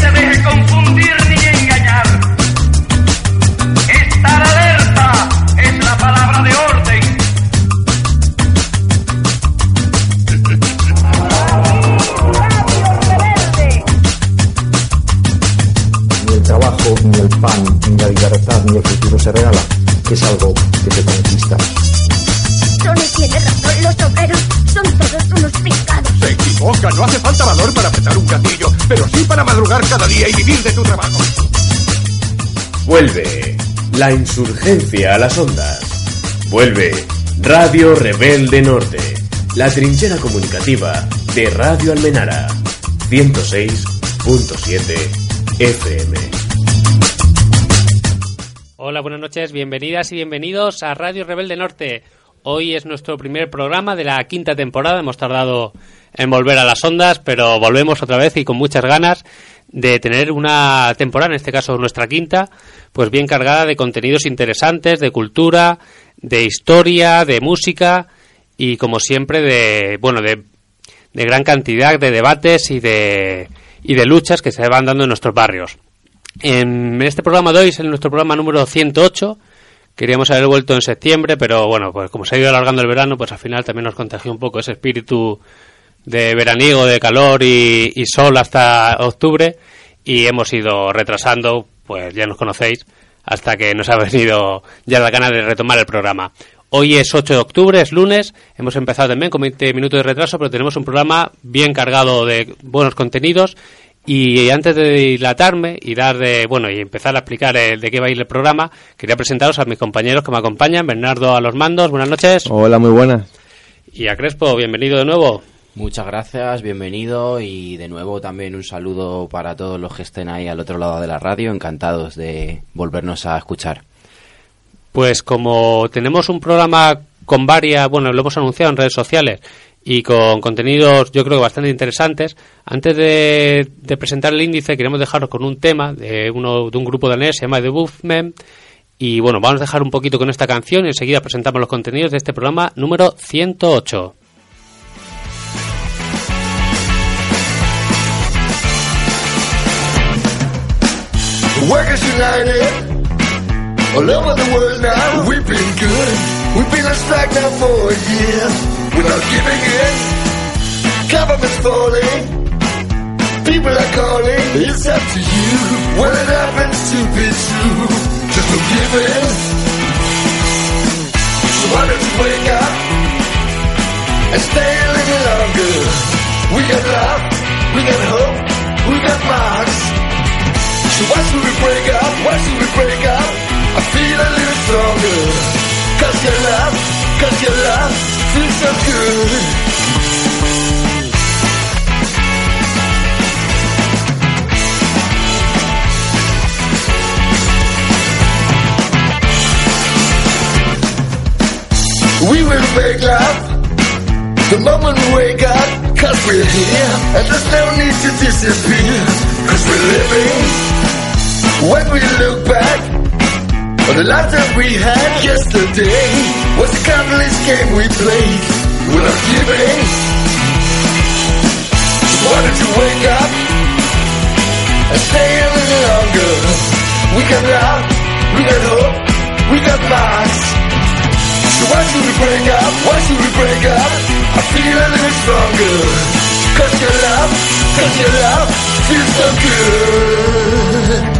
se deje confundir ni engañar. Estar alerta es la palabra de orden. ni el trabajo, ni el pan, ni la libertad, ni el futuro se regala, es algo que te conquista. Tony tiene razón, los obreros son todos unos pescados. Se equivoca, no hace falta valor para apretar un gatillo, pero sí para madrugar cada día y vivir de tu trabajo. Vuelve la insurgencia a las ondas. Vuelve Radio Rebelde Norte, la trinchera comunicativa de Radio Almenara, 106.7 FM. Hola, buenas noches, bienvenidas y bienvenidos a Radio Rebelde Norte. Hoy es nuestro primer programa de la quinta temporada. Hemos tardado en volver a las ondas, pero volvemos otra vez y con muchas ganas de tener una temporada, en este caso nuestra quinta, pues bien cargada de contenidos interesantes, de cultura, de historia, de música y como siempre de, bueno, de, gran cantidad de debates y de, y de luchas que se van dando en nuestros barrios. En este programa de hoy es nuestro programa número 108. Queríamos haber vuelto en septiembre, pero bueno, pues como se ha ido alargando el verano, pues al final también nos contagió un poco ese espíritu de veraniego, de calor y, y sol hasta octubre y hemos ido retrasando, pues ya nos conocéis, hasta que nos ha venido ya la gana de retomar el programa. Hoy es 8 de octubre, es lunes, hemos empezado también con 20 minutos de retraso, pero tenemos un programa bien cargado de buenos contenidos y antes de dilatarme y dar de, bueno, y empezar a explicar el, de qué va a ir el programa, quería presentaros a mis compañeros que me acompañan, Bernardo a los mandos, buenas noches. Hola, muy buenas. Y a Crespo, bienvenido de nuevo. Muchas gracias, bienvenido y de nuevo también un saludo para todos los que estén ahí al otro lado de la radio, encantados de volvernos a escuchar. Pues como tenemos un programa con varias, bueno, lo hemos anunciado en redes sociales y con contenidos yo creo que bastante interesantes, antes de, presentar el índice queremos dejaros con un tema de, uno, de un grupo danés, se llama The Movement, y bueno, vamos a dejar un poquito con esta canción y enseguida presentamos los contenidos de este programa número 108. Workers. We've been on strike now for a year, without giving in. Government's falling, people are calling, it's up to you. When it happens to be true, just don't give in. So why don't you wake up and stay a little longer? We got love, we got hope, we got Mars. So why should we break up? Why should we break up? I feel a little stronger. Cause your love, cause your love feels so good. We will make up the moment we wake up. Cause we're here and there's no need to disappear. Cause we're living. When we look back on the life that we had yesterday, was the countless game we played. Not giving. Why don't you wake up and stay a little longer? We got love, we got hope, we got Mars. So why should we break up? Why should we break up? I feel a little stronger. Cause your love, cause your love feels so good.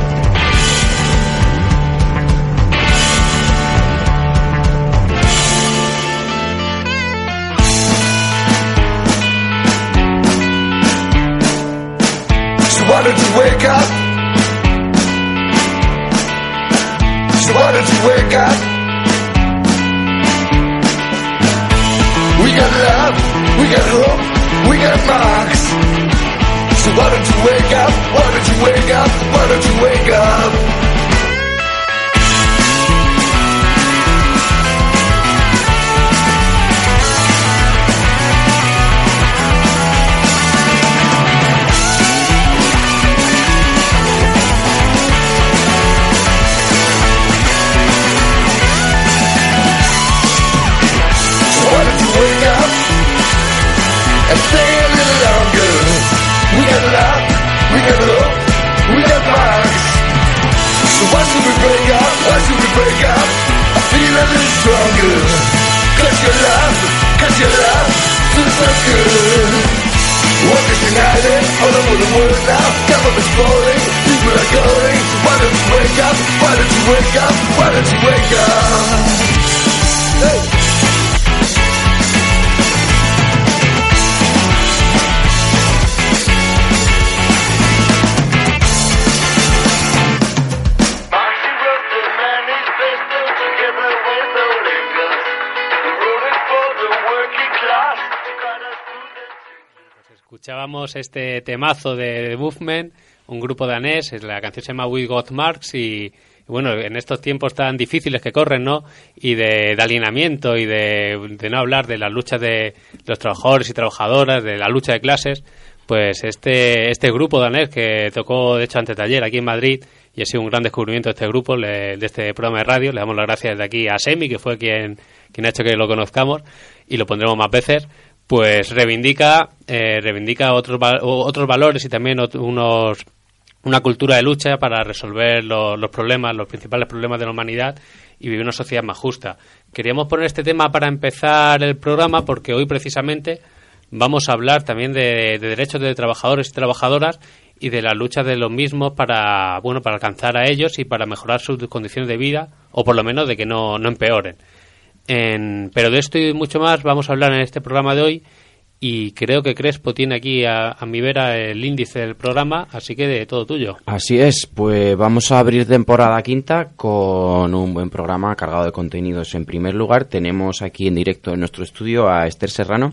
Don't you wake up? So why don't you wake up? We got love, we got hope, we got marks. So Why don't you wake up? Why don't you wake up? Why don't you wake up? So why should we break up? Why should we break up? I feel a little stronger. Cause your love, cause your love feels so good. Work is united all over the world now. Government's falling, people are going. Why don't you wake up? Why don't you wake up? Why don't you wake up? Hey. Escuchábamos este temazo de The Movement, un grupo danés, la canción se llama We Got Marks y, bueno, en estos tiempos tan difíciles que corren, ¿no? Y de, alienamiento y de, de no hablar de las luchas de los trabajadores y trabajadoras, de la lucha de clases, pues este, este grupo danés que tocó, de hecho, antes de ayer aquí en Madrid y ha sido un gran descubrimiento de este grupo, le- de este programa de radio, le damos las gracias desde aquí a Semi, que fue quien, quien ha hecho que lo conozcamos y lo pondremos más veces pues reivindica eh, reivindica otros otros valores y también unos una cultura de lucha para resolver lo- los problemas, los principales problemas de la humanidad y vivir una sociedad más justa. Queríamos poner este tema para empezar el programa porque hoy precisamente vamos a hablar también de, de derechos de trabajadores y trabajadoras y de la lucha de los mismos para bueno para alcanzar a ellos y para mejorar sus condiciones de vida o por lo menos de que no, no empeoren. En- pero de esto y mucho más vamos a hablar en este programa de hoy y creo que Crespo tiene aquí a, a mi vera el índice del programa, así que de todo tuyo. Así es, pues vamos a abrir temporada quinta con un buen programa cargado de contenidos. En primer lugar, tenemos aquí en directo en nuestro estudio a Esther Serrano,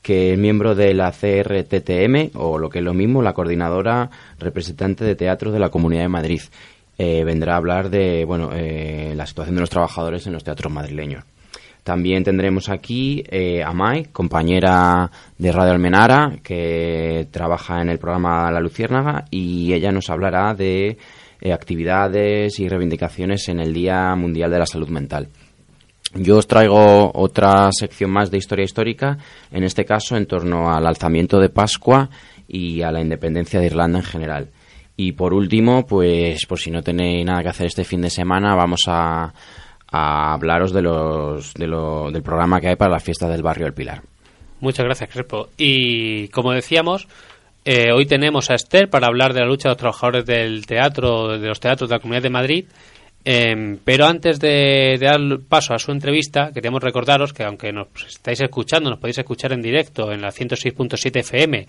que es miembro de la CRTTM, o lo que es lo mismo, la coordinadora representante de teatro de la Comunidad de Madrid. Eh, vendrá a hablar de bueno, eh, la situación de los trabajadores en los teatros madrileños. También tendremos aquí eh, a Mai, compañera de Radio Almenara, que trabaja en el programa La Luciérnaga y ella nos hablará de actividades y reivindicaciones en el Día Mundial de la Salud Mental. Yo os traigo otra sección más de historia histórica, en este caso en torno al alzamiento de Pascua y a la independencia de Irlanda en general. Y por último, pues por si no tenéis nada que hacer este fin de semana, vamos a, a hablaros de los, de lo- del programa que hay para la fiesta del barrio del Pilar. Muchas gracias, Crespo. Y como decíamos, eh, hoy tenemos a Esther para hablar de la lucha de los trabajadores del teatro, de los teatros de la Comunidad de Madrid. Em, pero antes de, de dar paso a su entrevista, queríamos recordaros que aunque nos estáis escuchando, nos podéis escuchar en directo en la 106.7 FM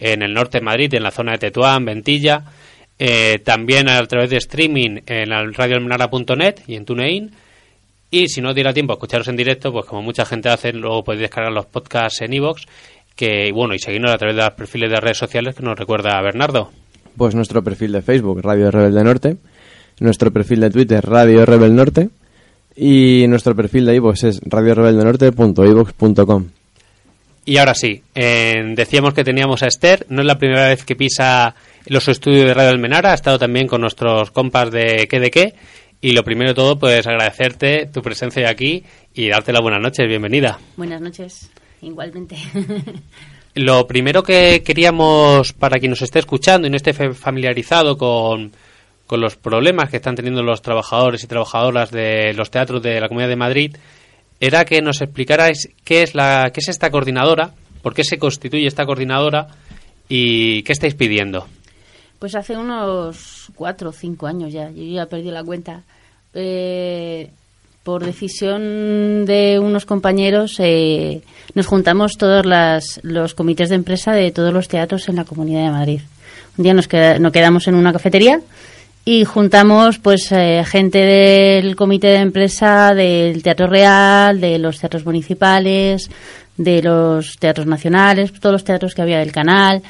en el norte de Madrid, en la zona de Tetuán, Ventilla, eh, también a través de streaming en radioalmenara.net y en TuneIn. Y si no os diera tiempo a escucharos en directo, pues como mucha gente hace, luego podéis descargar los podcasts en iVoox, que bueno, y seguirnos a través de los perfiles de redes sociales que nos recuerda a Bernardo. Pues nuestro perfil de Facebook, Radio Rebelde Norte, nuestro perfil de Twitter, Radio Rebel Norte, y nuestro perfil de iVoox es radiorebeldenorte.ivox.com. Y ahora sí, eh, decíamos que teníamos a Esther, no es la primera vez que pisa los estudios de Radio Almenara, ha estado también con nuestros compas de qué de qué, y lo primero de todo, pues agradecerte tu presencia aquí y darte las buenas noches, bienvenida. Buenas noches, igualmente. Lo primero que queríamos, para quien nos esté escuchando y no esté familiarizado con, con los problemas que están teniendo los trabajadores y trabajadoras de los teatros de la Comunidad de Madrid, era que nos explicarais qué es, la, qué es esta coordinadora, por qué se constituye esta coordinadora y qué estáis pidiendo. Pues hace unos cuatro o cinco años ya, yo ya perdí la cuenta. Eh, por decisión de unos compañeros, eh, nos juntamos todos las- los comités de empresa de todos los teatros en la Comunidad de Madrid. Un día nos, queda- nos quedamos en una cafetería y juntamos pues eh, gente del comité de empresa del Teatro Real, de los teatros municipales, de los teatros nacionales, todos los teatros que había del canal.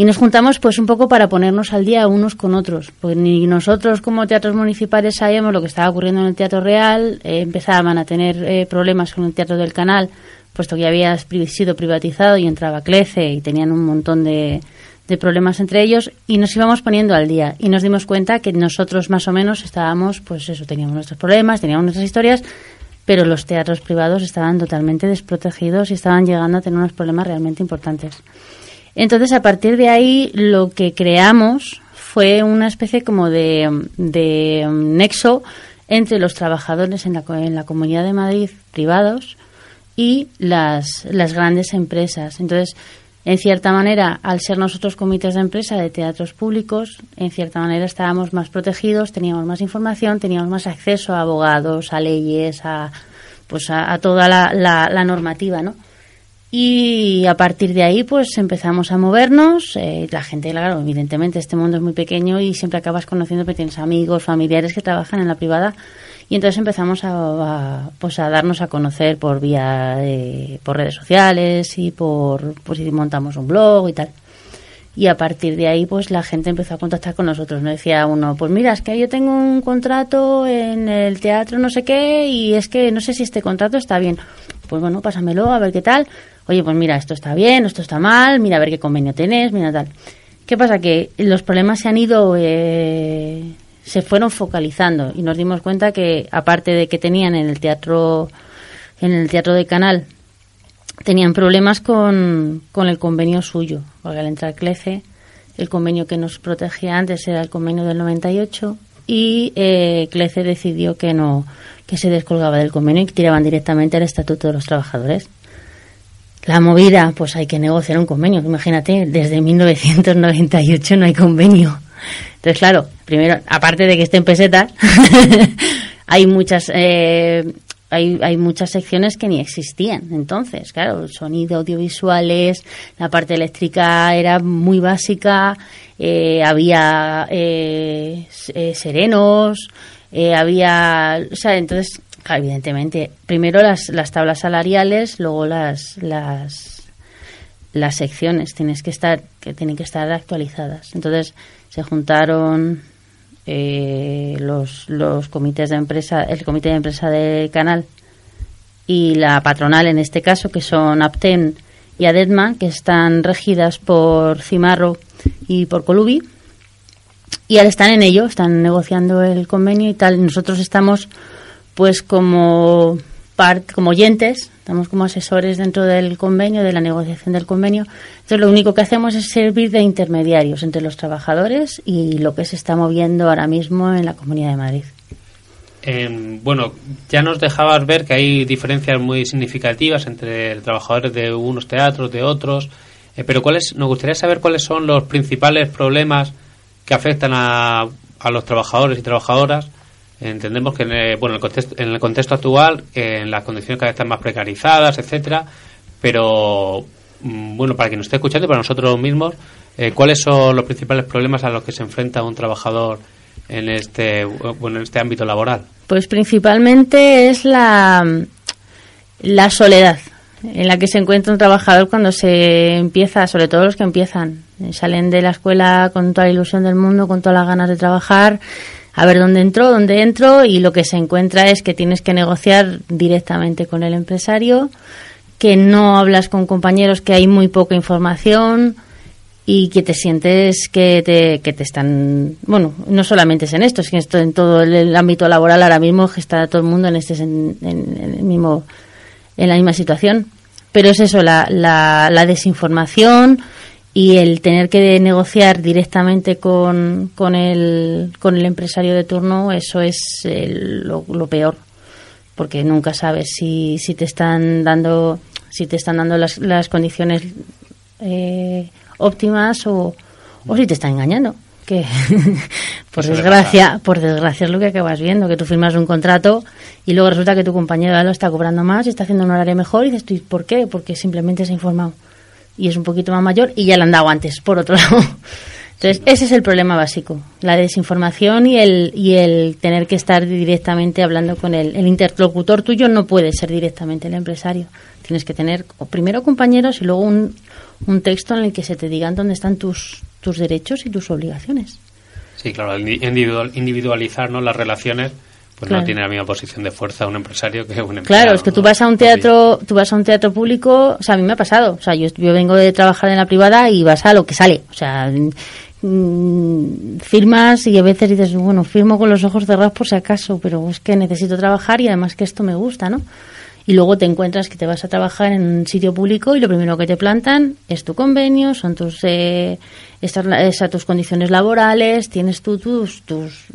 Y nos juntamos pues un poco para ponernos al día unos con otros. Pues ni nosotros como teatros municipales sabíamos lo que estaba ocurriendo en el Teatro Real, eh, empezaban a tener eh, problemas con el Teatro del Canal, puesto que había sido privatizado y entraba Clece y tenían un montón de, de problemas entre ellos y nos íbamos poniendo al día y nos dimos cuenta que nosotros más o menos estábamos, pues eso, teníamos nuestros problemas, teníamos nuestras historias, pero los teatros privados estaban totalmente desprotegidos y estaban llegando a tener unos problemas realmente importantes. Entonces, a partir de ahí, lo que creamos fue una especie como de, de um, nexo entre los trabajadores en la, en la Comunidad de Madrid privados y las, las grandes empresas. Entonces, en cierta manera, al ser nosotros comités de empresa de teatros públicos, en cierta manera estábamos más protegidos, teníamos más información, teníamos más acceso a abogados, a leyes, a, pues a, a toda la, la- la normativa, ¿no? Y a partir de ahí, pues empezamos a movernos. eh, la gente, claro, evidentemente, este mundo es muy pequeño y siempre acabas conociendo que tienes amigos, familiares que trabajan en la privada. Y entonces empezamos a, pues a darnos a conocer por vía, de- por redes sociales y por, pues y montamos un blog y tal. Y a partir de ahí, pues la gente empezó a contactar con nosotros. Me decía uno, pues mira, es que yo tengo un contrato en el teatro no sé qué y es que no sé si este contrato está bien. Pues bueno, pásamelo a ver qué tal. Oye, pues mira, esto está bien, esto está mal, mira a ver qué convenio tenés, mira tal. ¿Qué pasa? Que los problemas se han ido, eh, se fueron focalizando y nos dimos cuenta que aparte de que tenían en el teatro, en el teatro de canal, tenían problemas con, con el convenio suyo, porque al entrar CLECE, el convenio que nos protegía antes era el convenio del 98 y eh, CLECE decidió que no, que se descolgaba del convenio y que tiraban directamente al Estatuto de los Trabajadores. La movida, pues hay que negociar un convenio. Imagínate, desde 1998 no hay convenio. Entonces, claro, primero, aparte de que esté en pesetas, hay muchas eh, hay, hay muchas secciones que ni existían. Entonces, claro, sonido, audiovisuales, la parte eléctrica era muy básica, eh, había eh, eh, serenos, eh, había, o sea, entonces, evidentemente, primero las, las tablas salariales, luego las, las, las secciones tienes que estar, que tienen que estar actualizadas. Entonces, se juntaron eh, los, los comités de empresa, el comité de empresa del canal y la patronal en este caso, que son Apten y Adetma, que están regidas por Cimarro y por Colubi. Y ahora están en ello, están negociando el convenio y tal. Nosotros estamos pues como como oyentes, estamos como asesores dentro del convenio, de la negociación del convenio. Entonces lo único que hacemos es servir de intermediarios entre los trabajadores y lo que se está moviendo ahora mismo en la Comunidad de Madrid. Eh, bueno, ya nos dejabas ver que hay diferencias muy significativas entre trabajadores de unos teatros, de otros, eh, pero ¿cuáles, nos gustaría saber cuáles son los principales problemas que afectan a, a los trabajadores y trabajadoras. Entendemos que en el, bueno, el contexto, en el contexto actual, en las condiciones cada vez están más precarizadas, etcétera, pero mm, bueno, para quien nos esté escuchando y para nosotros mismos, eh, ¿cuáles son los principales problemas a los que se enfrenta un trabajador en este bueno en este ámbito laboral? Pues principalmente es la, la soledad en la que se encuentra un trabajador cuando se empieza, sobre todo los que empiezan, salen de la escuela con toda la ilusión del mundo, con todas las ganas de trabajar, a ver dónde entró, dónde entro, y lo que se encuentra es que tienes que negociar directamente con el empresario, que no hablas con compañeros, que hay muy poca información y que te sientes que te, que te están, bueno, no solamente es en esto, es que esto en todo el, ámbito laboral ahora mismo que está todo el mundo en este en, el mismo en la misma situación. Pero es eso, la, la desinformación y el tener que negociar directamente con, con, el, con el empresario de turno, eso es el- lo, lo peor. Porque nunca sabes si, si te están dando si te están dando las, las condiciones eh, óptimas o, o si te están engañando. Que por Eso desgracia, por desgracia es lo que acabas viendo, que tú firmas un contrato y luego resulta que tu compañero lo está cobrando más y está haciendo un horario mejor y dices, tú, ¿y ¿por qué? Porque simplemente se ha informado y es un poquito más mayor y ya le han dado antes, por otro lado. Entonces, ese es el problema básico, la desinformación y el, y el tener que estar directamente hablando con el, el interlocutor tuyo no puede ser directamente el empresario. Tienes que tener primero compañeros y luego un, un texto en el que se te digan dónde están tus, tus derechos y tus obligaciones. Sí, claro, al individual- individualizar ¿no? las relaciones, pues Claro. no tiene la misma posición de fuerza un empresario que un empleado. Claro, es que tú vas a un teatro, tú vas a un teatro público, o sea, a mí me ha pasado, o sea, yo, yo vengo de trabajar en la privada y vas a lo que sale, o sea, mm, firmas y a veces dices, bueno, firmo con los ojos cerrados por si acaso, pero es que necesito trabajar y además que esto me gusta, ¿no? Y luego te encuentras que te vas a trabajar en un sitio público y lo primero que te plantan es tu convenio, son tus eh, estas, esas, tus condiciones laborales, tienes tú tus, tus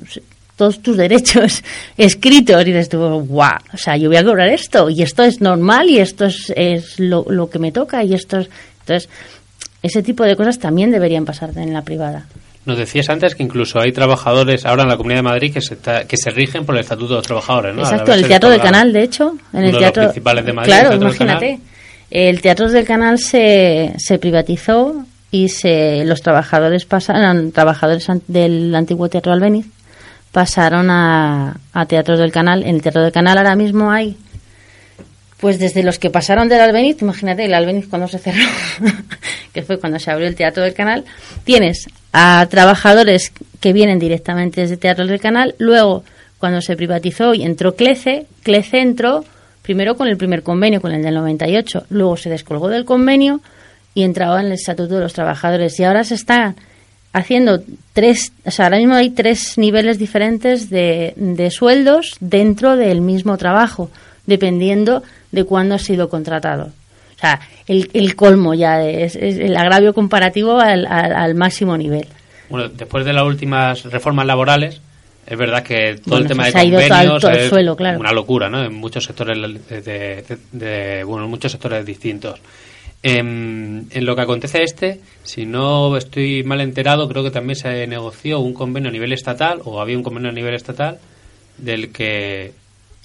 todos tus derechos escritos y dices tú, guau, o sea, yo voy a cobrar esto y esto es normal y esto es, es lo, lo que me toca y esto es... Entonces, ese tipo de cosas también deberían pasar en la privada. Nos decías antes que incluso hay trabajadores ahora en la Comunidad de Madrid que se, está- que se rigen por el Estatuto de los Trabajadores, ¿no? Exacto, en el Teatro del Canal, de hecho. En uno el de los teatro, principales de Madrid, Claro, el Teatro del imagínate. El Teatro del Canal se, se privatizó y se los trabajadores pasaron, trabajadores del antiguo Teatro Albéniz pasaron a, a Teatros del Canal. En el Teatro del Canal ahora mismo hay, pues desde los que pasaron del Albéniz, imagínate el Albéniz cuando se cerró, que fue cuando se abrió el Teatro del Canal, tienes a trabajadores que vienen directamente desde Teatro del Canal, luego cuando se privatizó y entró Clece, Clece entró primero con el primer convenio, con el del 98, luego se descolgó del convenio y entraba en el Estatuto de los Trabajadores. Y ahora se está haciendo tres, o sea, ahora mismo hay tres niveles diferentes de, de sueldos dentro del mismo trabajo, dependiendo de cuándo ha sido contratado. O sea, el, el colmo ya es, es el agravio comparativo al, al- al máximo nivel. Bueno, después de las últimas reformas laborales, es verdad que todo Bueno, el tema se de ha ido todo al- convenios todo suelo, claro. una locura, ¿no? En muchos sectores de, de- de- bueno, en muchos sectores distintos. En, en lo que acontece este, si no estoy mal enterado, creo que también se negoció un convenio a nivel estatal, o había un convenio a nivel estatal, del que,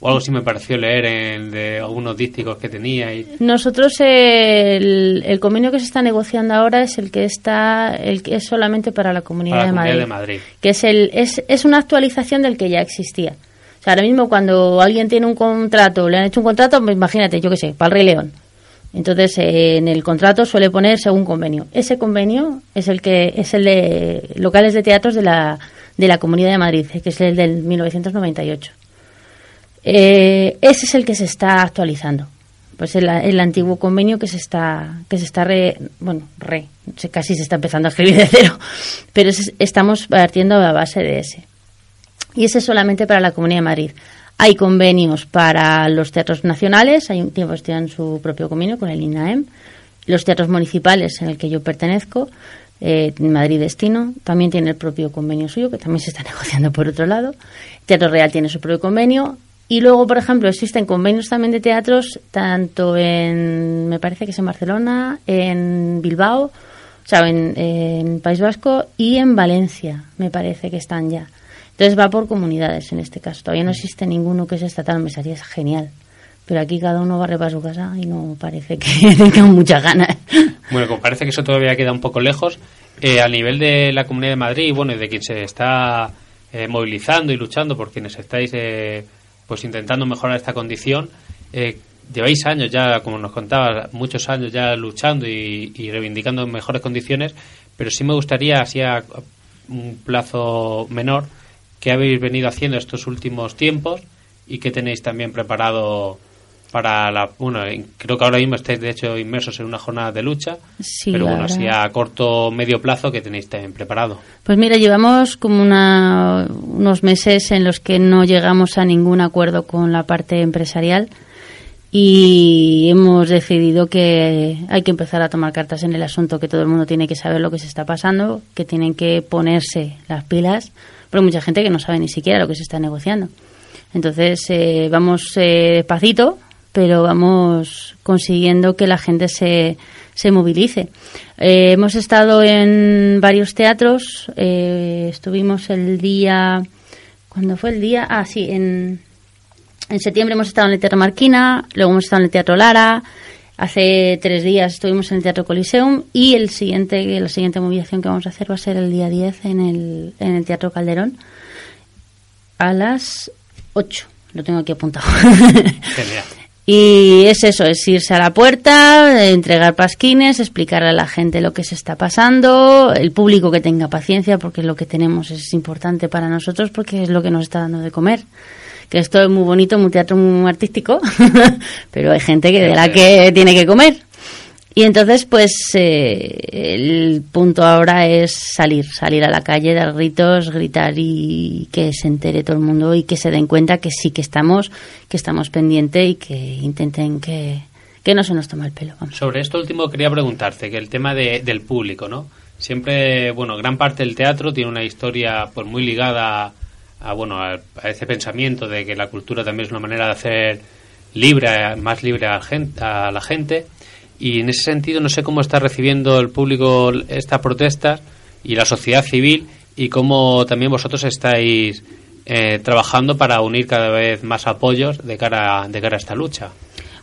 o algo sí me pareció leer en, de algunos dísticos que tenía. Y, Nosotros eh, el, el convenio que se está negociando ahora es el que está el que es solamente para la Comunidad, Para la de, Comunidad Madrid, de Madrid. que es el es, es una actualización del que ya existía. O sea, ahora mismo cuando alguien tiene un contrato, le han hecho un contrato, pues imagínate, yo qué sé, para el Rey León. Entonces, eh, en el contrato suele poner según convenio. Ese convenio es el que es el de locales de teatros de la de la Comunidad de Madrid, que es el del 1998. Eh, ese es el que se está actualizando. Pues el, el antiguo convenio que se está que se está re, bueno, re, casi se está empezando a escribir de cero, pero estamos partiendo a base de ese. Y ese es solamente para la Comunidad de Madrid. Hay convenios para los teatros nacionales, hay un tiempo tienen su propio convenio con el INAEM, los teatros municipales en el que yo pertenezco, eh, Madrid Destino, también tiene el propio convenio suyo, que también se está negociando por otro lado. Teatro Real tiene su propio convenio. Y luego, por ejemplo, existen convenios también de teatros, tanto en, me parece que es en Barcelona, en Bilbao, o sea, en, en País Vasco y en Valencia, me parece que están ya. Entonces va por comunidades en este caso. Todavía no existe ninguno que es estatal, me sería genial. Pero aquí cada uno barre para su casa y no parece que tengan muchas ganas. Bueno, parece que eso todavía queda un poco lejos, eh, a nivel de la Comunidad de Madrid bueno, y de quien se está eh, movilizando y luchando por quienes estáis eh, pues intentando mejorar esta condición, eh, lleváis años ya, como nos contabas, muchos años ya luchando y, y reivindicando mejores condiciones, pero sí me gustaría, así a un plazo menor, qué habéis venido haciendo estos últimos tiempos y qué tenéis también preparado para la bueno en- creo que ahora mismo estáis de hecho inmersos en una jornada de lucha Sí, pero bueno así a corto medio plazo que tenéis también preparado Pues mira, llevamos como una- unos meses en los que no llegamos a ningún acuerdo con la parte empresarial y hemos decidido que hay que empezar a tomar cartas en el asunto, que todo el mundo tiene que saber lo que se está pasando, que tienen que ponerse las pilas, pero mucha gente que no sabe ni siquiera lo que se está negociando. Entonces eh, vamos eh, despacito, pero vamos consiguiendo que la gente se, se movilice. Eh, hemos estado en varios teatros, eh, estuvimos el día, ¿cuándo fue el día? Ah, sí, en, en septiembre hemos estado en el Teatro Marquina, luego hemos estado en el Teatro Lara, Hace tres días estuvimos en el Teatro Coliseum y el siguiente, la siguiente movilización que vamos a hacer va a ser el día 10 en el, en el Teatro Calderón a las 8. Lo tengo aquí apuntado. Y es eso, es irse a la puerta, entregar pasquines, explicarle a la gente lo que se está pasando, el público que tenga paciencia, porque lo que tenemos es importante para nosotros, porque es lo que nos está dando de comer. Que esto es muy bonito, muy teatro muy artístico, pero hay gente que de la que tiene que comer. Y entonces, pues, eh, el punto ahora es salir, salir a la calle, dar gritos, gritar y que se entere todo el mundo y que se den cuenta que sí que estamos, que estamos pendientes y que intenten que, que no se nos tome el pelo. Vamos. Sobre esto último quería preguntarte, que el tema de- del público, ¿no? Siempre, bueno, gran parte del teatro tiene una historia pues muy ligada a, bueno, a, a ese pensamiento de que la cultura también es una manera de hacer libre, más libre a, gen- a la gente. Y en ese sentido no sé cómo está recibiendo el público estas protestas y la sociedad civil y cómo también vosotros estáis eh, trabajando para unir cada vez más apoyos de cara, de cara a esta lucha.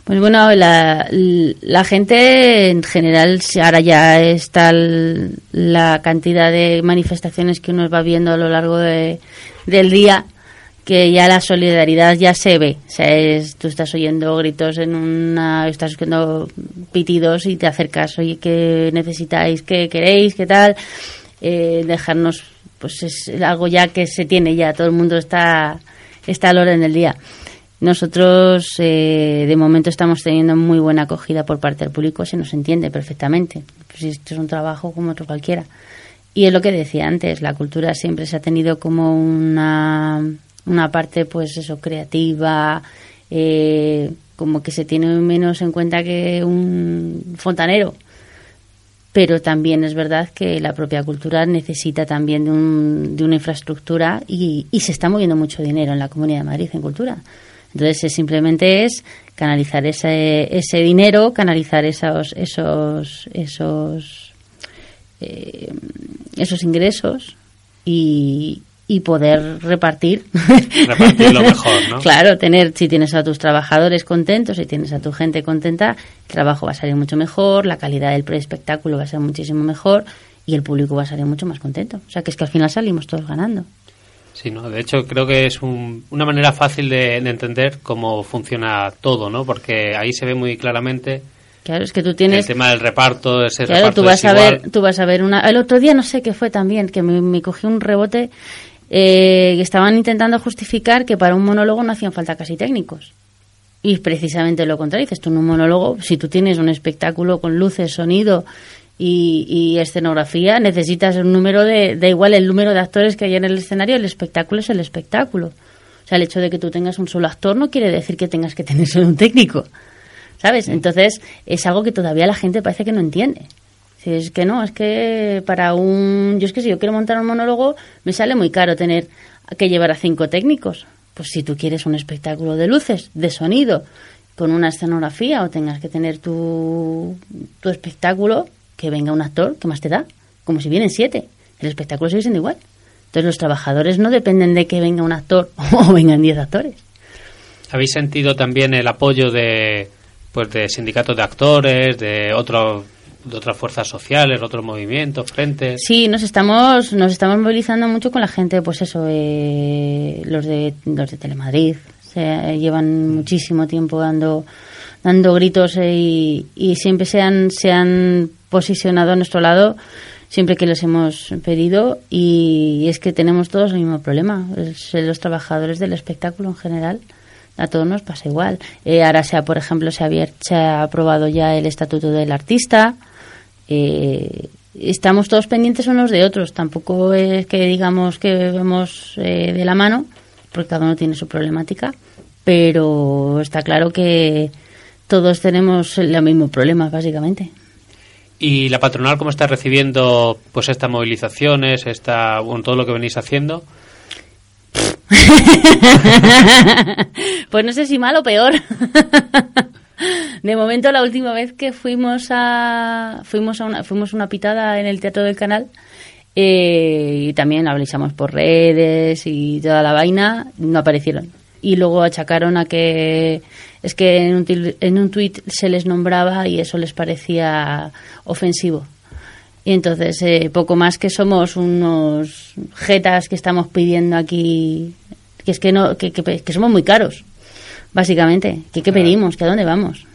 Pues bueno, la, la gente en general, ahora ya está la cantidad de manifestaciones que uno va viendo a lo largo de- del día, que ya la solidaridad ya se ve. O sea, es- tú estás oyendo gritos en una, estás oyendo pitidos y te acercas, oye, ¿qué necesitáis? ¿Qué queréis? ¿Qué tal? Eh, dejarnos, pues es algo ya que se tiene ya, todo el mundo está, está al orden del día. Nosotros, eh, de momento, estamos teniendo muy buena acogida por parte del público, se nos entiende perfectamente. Pues esto es un trabajo como otro cualquiera. Y es lo que decía antes, la cultura siempre se ha tenido como una, una parte, pues eso, creativa, eh, como que se tiene menos en cuenta que un fontanero. Pero también es verdad que la propia cultura necesita también de, un- de una infraestructura y, y se está moviendo mucho dinero en la Comunidad de Madrid en cultura. Entonces, simplemente es canalizar ese, ese dinero, canalizar esos, esos, esos, eh, esos ingresos y, y poder repartir. Repartirlo mejor, ¿no? Claro, tener, si tienes a tus trabajadores contentos, si tienes a tu gente contenta, el trabajo va a salir mucho mejor, la calidad del preespectáculo va a ser muchísimo mejor y el público va a salir mucho más contento. O sea, que es que al final salimos todos ganando. Sí, ¿no? De hecho, creo que es un- una manera fácil de, de entender cómo funciona todo, ¿no? Porque ahí se ve muy claramente Claro, es que tú tienes... el tema del reparto, ese Claro, reparto tú vas a ver, tú vas a ver una. El otro día no sé qué fue también, que me, me cogí un rebote eh, que estaban intentando justificar que para un monólogo no hacían falta casi técnicos. Y precisamente lo contrario, dices tú en un monólogo, si tú tienes un espectáculo con luces, sonido y, y escenografía, necesitas un número de, da igual el número de actores que hay en el escenario, el espectáculo es el espectáculo. O sea, el hecho de que tú tengas un solo actor no quiere decir que tengas que tener solo un técnico. ¿Sabes? Entonces, es algo que todavía la gente parece que no entiende. Si es que no, es que para un. Yo es que si yo quiero montar un monólogo, me sale muy caro tener que llevar a cinco técnicos. Pues si tú quieres un espectáculo de luces, de sonido, con una escenografía, o tengas que tener tu, tu espectáculo, que venga un actor, ¿qué más te da? Como si vienen siete. El espectáculo sigue siendo igual. Entonces, los trabajadores no dependen de que venga un actor o vengan diez actores. ¿Habéis sentido también el apoyo de pues de sindicatos de actores, de otro, de otras fuerzas sociales, otros movimientos, frentes? Sí, nos estamos, nos estamos movilizando mucho con la gente, pues eso, eh, los de los de Telemadrid, se llevan muchísimo tiempo dando dando gritos eh, y, y siempre se han, se han posicionado a nuestro lado siempre que les hemos pedido y es que tenemos todos el mismo problema, es los trabajadores del espectáculo en general. A todos nos pasa igual. Eh, ahora se ha, por ejemplo, se ha, abier- se ha aprobado ya el estatuto del artista. Eh, estamos todos pendientes unos de otros. Tampoco es que digamos que vemos eh, de la mano, porque cada uno tiene su problemática. Pero está claro que todos tenemos el mismo problema, básicamente. ¿Y la patronal cómo está recibiendo pues estas movilizaciones, esta, bueno, todo lo que venís haciendo? pues no sé si mal o peor. De momento, la última vez que fuimos a fuimos a una, fuimos una pitada en el Teatro del Canal eh, y también avisamos por redes y toda la vaina, no aparecieron. y luego achacaron a que es que en un, en un tuit se les nombraba y eso les parecía ofensivo. Y entonces, eh, poco más que somos unos jetas que estamos pidiendo aquí, que es que, no, que, que- que somos muy caros, básicamente. ¿Qué, qué pedimos? ¿Que a dónde vamos?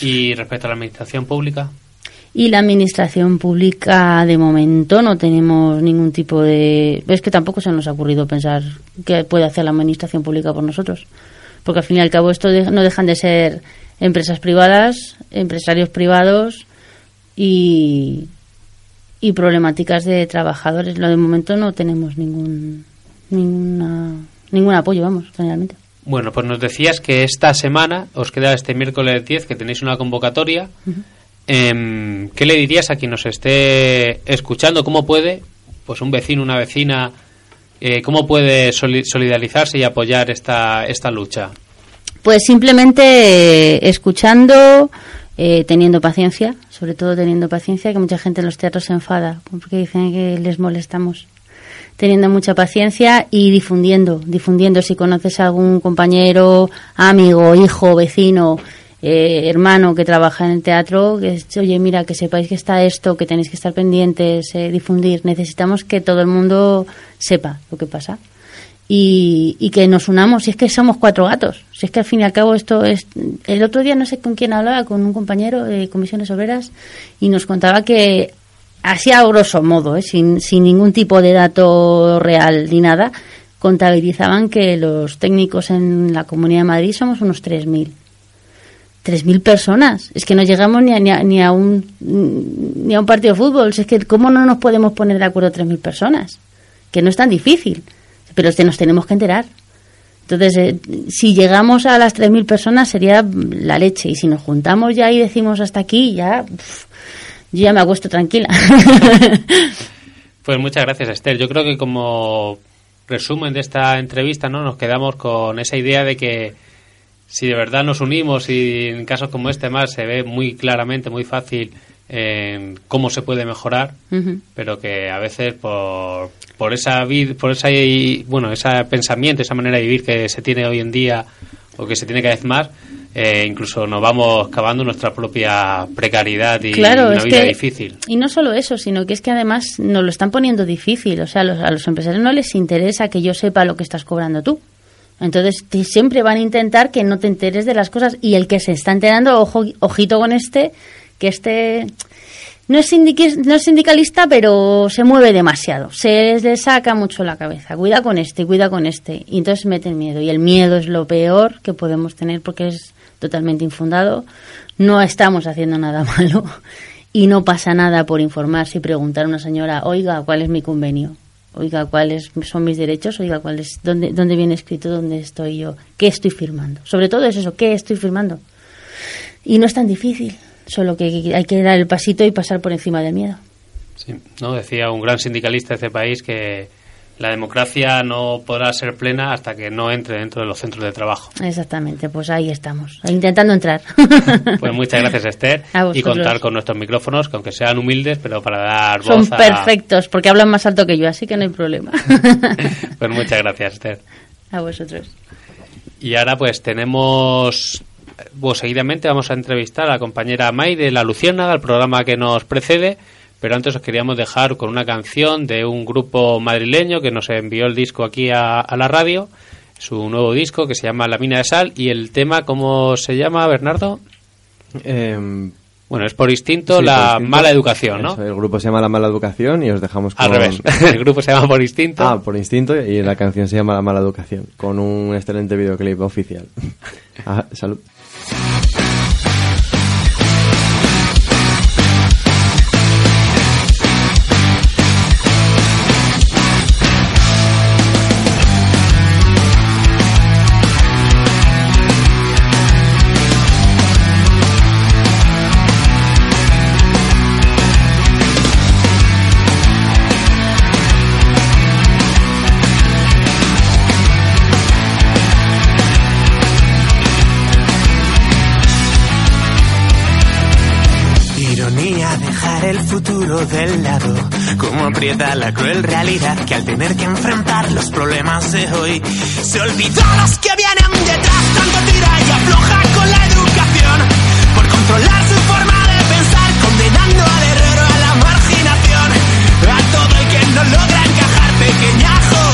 Y respecto a la administración pública, Y la administración pública, de momento, no tenemos ningún tipo de. Es que tampoco se nos ha ocurrido pensar qué puede hacer la administración pública por nosotros. Porque al fin y al cabo, esto de- no dejan de ser empresas privadas, empresarios privados y, y problemáticas de trabajadores. Lo de momento no tenemos ningún, ninguna, ningún apoyo, vamos, generalmente. bueno, pues nos decías que esta semana os queda este miércoles 10 que tenéis una convocatoria. Em, ¿Qué le dirías a quien nos esté escuchando? ¿Cómo puede, pues un vecino, una vecina, eh, cómo puede soli- solidarizarse y apoyar esta, esta lucha? Pues simplemente eh, escuchando, eh, teniendo paciencia, sobre todo teniendo paciencia, que mucha gente en los teatros se enfada porque dicen que les molestamos. Teniendo mucha paciencia y difundiendo, difundiendo si conoces a algún compañero, amigo, hijo, vecino, eh, hermano que trabaja en el teatro, que es, oye, mira, que sepáis que está esto, que tenéis que estar pendientes, eh, difundir. Necesitamos que todo el mundo sepa lo que pasa y, y que nos unamos. Si es que somos cuatro gatos. Si es que al fin y al cabo esto es. El otro día no sé con quién hablaba, con un compañero de comisiones obreras, y nos contaba que, así a grosso modo, ¿eh? sin, sin ningún tipo de dato real ni nada, contabilizaban que los técnicos en la Comunidad de Madrid somos unos 3.000. 3.000 personas. Es que no llegamos ni a, ni, a, ni, a un, ni a un partido de fútbol. Es que, ¿cómo no nos podemos poner de acuerdo 3.000 personas? Que no es tan difícil pero nos tenemos que enterar. Entonces, eh, si llegamos a las 3.000 personas sería la leche. Y si nos juntamos ya y decimos hasta aquí, ya, yo ya me acuesto tranquila. Pues muchas gracias, Esther. Yo creo que como resumen de esta entrevista, ¿no? Nos quedamos con esa idea de que si de verdad nos unimos y en casos como este más se ve muy claramente, muy fácil en cómo se puede mejorar, pero que a veces por, por esa vid, por esa bueno, ese pensamiento, esa manera de vivir que se tiene hoy en día o que se tiene cada vez más, eh, incluso nos vamos cavando nuestra propia precariedad y claro, una vida que, difícil. Y no solo eso, sino que es que además nos lo están poniendo difícil. O sea, a los, a los empresarios no les interesa que yo sepa lo que estás cobrando tú. Entonces te- siempre van a intentar que no te enteres de las cosas y el que se está enterando, ojo, ojito con este, que este no es, no es sindicalista, pero se mueve demasiado. Se le saca mucho la cabeza. Cuida con este, cuida con este. Y entonces meten miedo. Y el miedo es lo peor que podemos tener porque es totalmente infundado. No estamos haciendo nada malo. Y no pasa nada por informarse y preguntar a una señora, oiga, ¿cuál es mi convenio? Oiga, ¿cuáles son mis derechos? Oiga, ¿cuál es, dónde, ¿dónde viene escrito dónde estoy yo? ¿Qué estoy firmando? Sobre todo es eso, ¿qué estoy firmando? Y no es tan difícil, solo que hay que dar el pasito y pasar por encima del miedo. Sí, no decía un gran sindicalista de este país que la democracia no podrá ser plena hasta que no entre dentro de los centros de trabajo. Exactamente, pues ahí estamos, intentando entrar. Pues muchas gracias Esther y contar con nuestros micrófonos, que aunque sean humildes, pero para dar Son voz a... perfectos, porque hablan más alto que yo, así que no hay problema. Pues muchas gracias Esther. a vosotros. Y ahora pues tenemos, pues seguidamente vamos a entrevistar a la compañera May de La Luciérnaga, el programa que nos precede, pero antes os queríamos dejar con una canción de un grupo madrileño que nos envió el disco aquí a, a la radio, su nuevo disco que se llama La Mina de Sal y el tema, ¿cómo se llama, Bernardo? Em, Bueno, es por instinto sí, la por instinto. mala educación, ¿no? Eso, el grupo se llama La Mala Educación y os dejamos con... Al revés, el grupo se llama por instinto. Ah, por instinto y la canción se llama La Mala Educación, con un excelente videoclip oficial. Ah, salud. Futuro del lado, cómo aprieta la cruel realidad que al tener que enfrentar los problemas de hoy se olvidó los que vienen detrás, tanto tira y afloja con la educación. Por controlar su forma de pensar, condenando al herrero a la marginación, a todo el que no logra encajar, pequeñajos,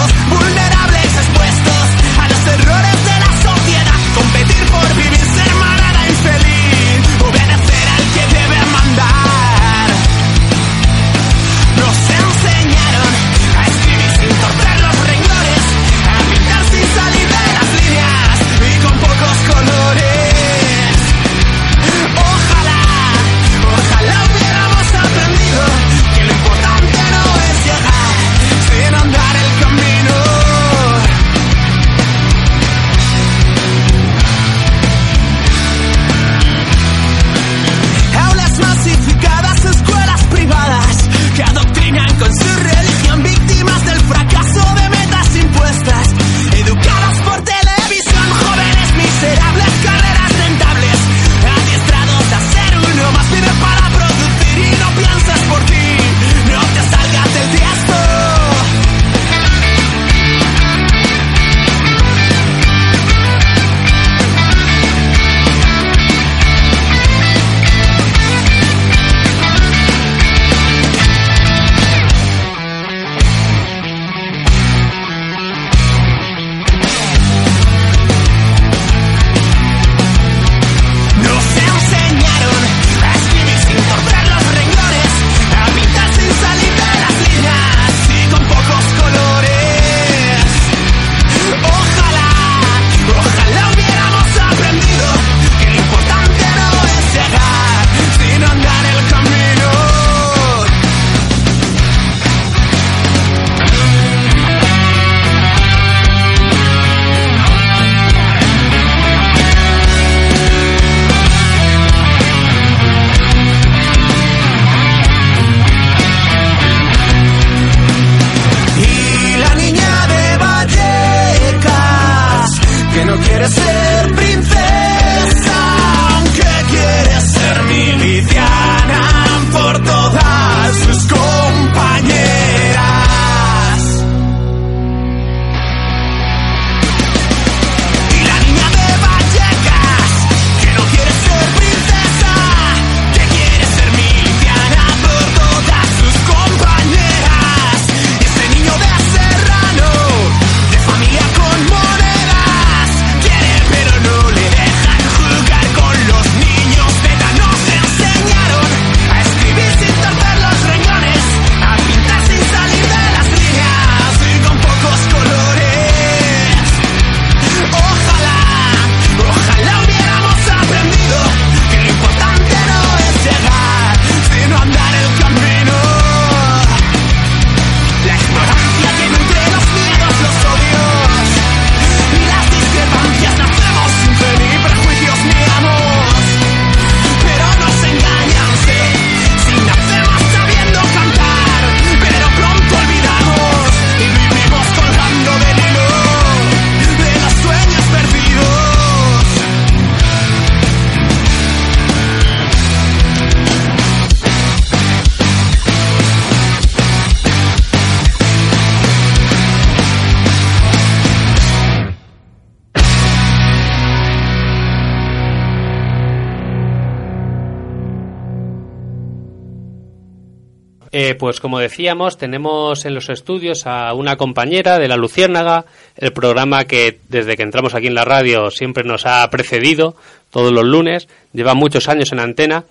Eh, pues como decíamos, tenemos en los estudios a una compañera de la Luciérnaga, el programa que desde que entramos aquí en la radio siempre nos ha precedido, todos los lunes, lleva muchos años en antena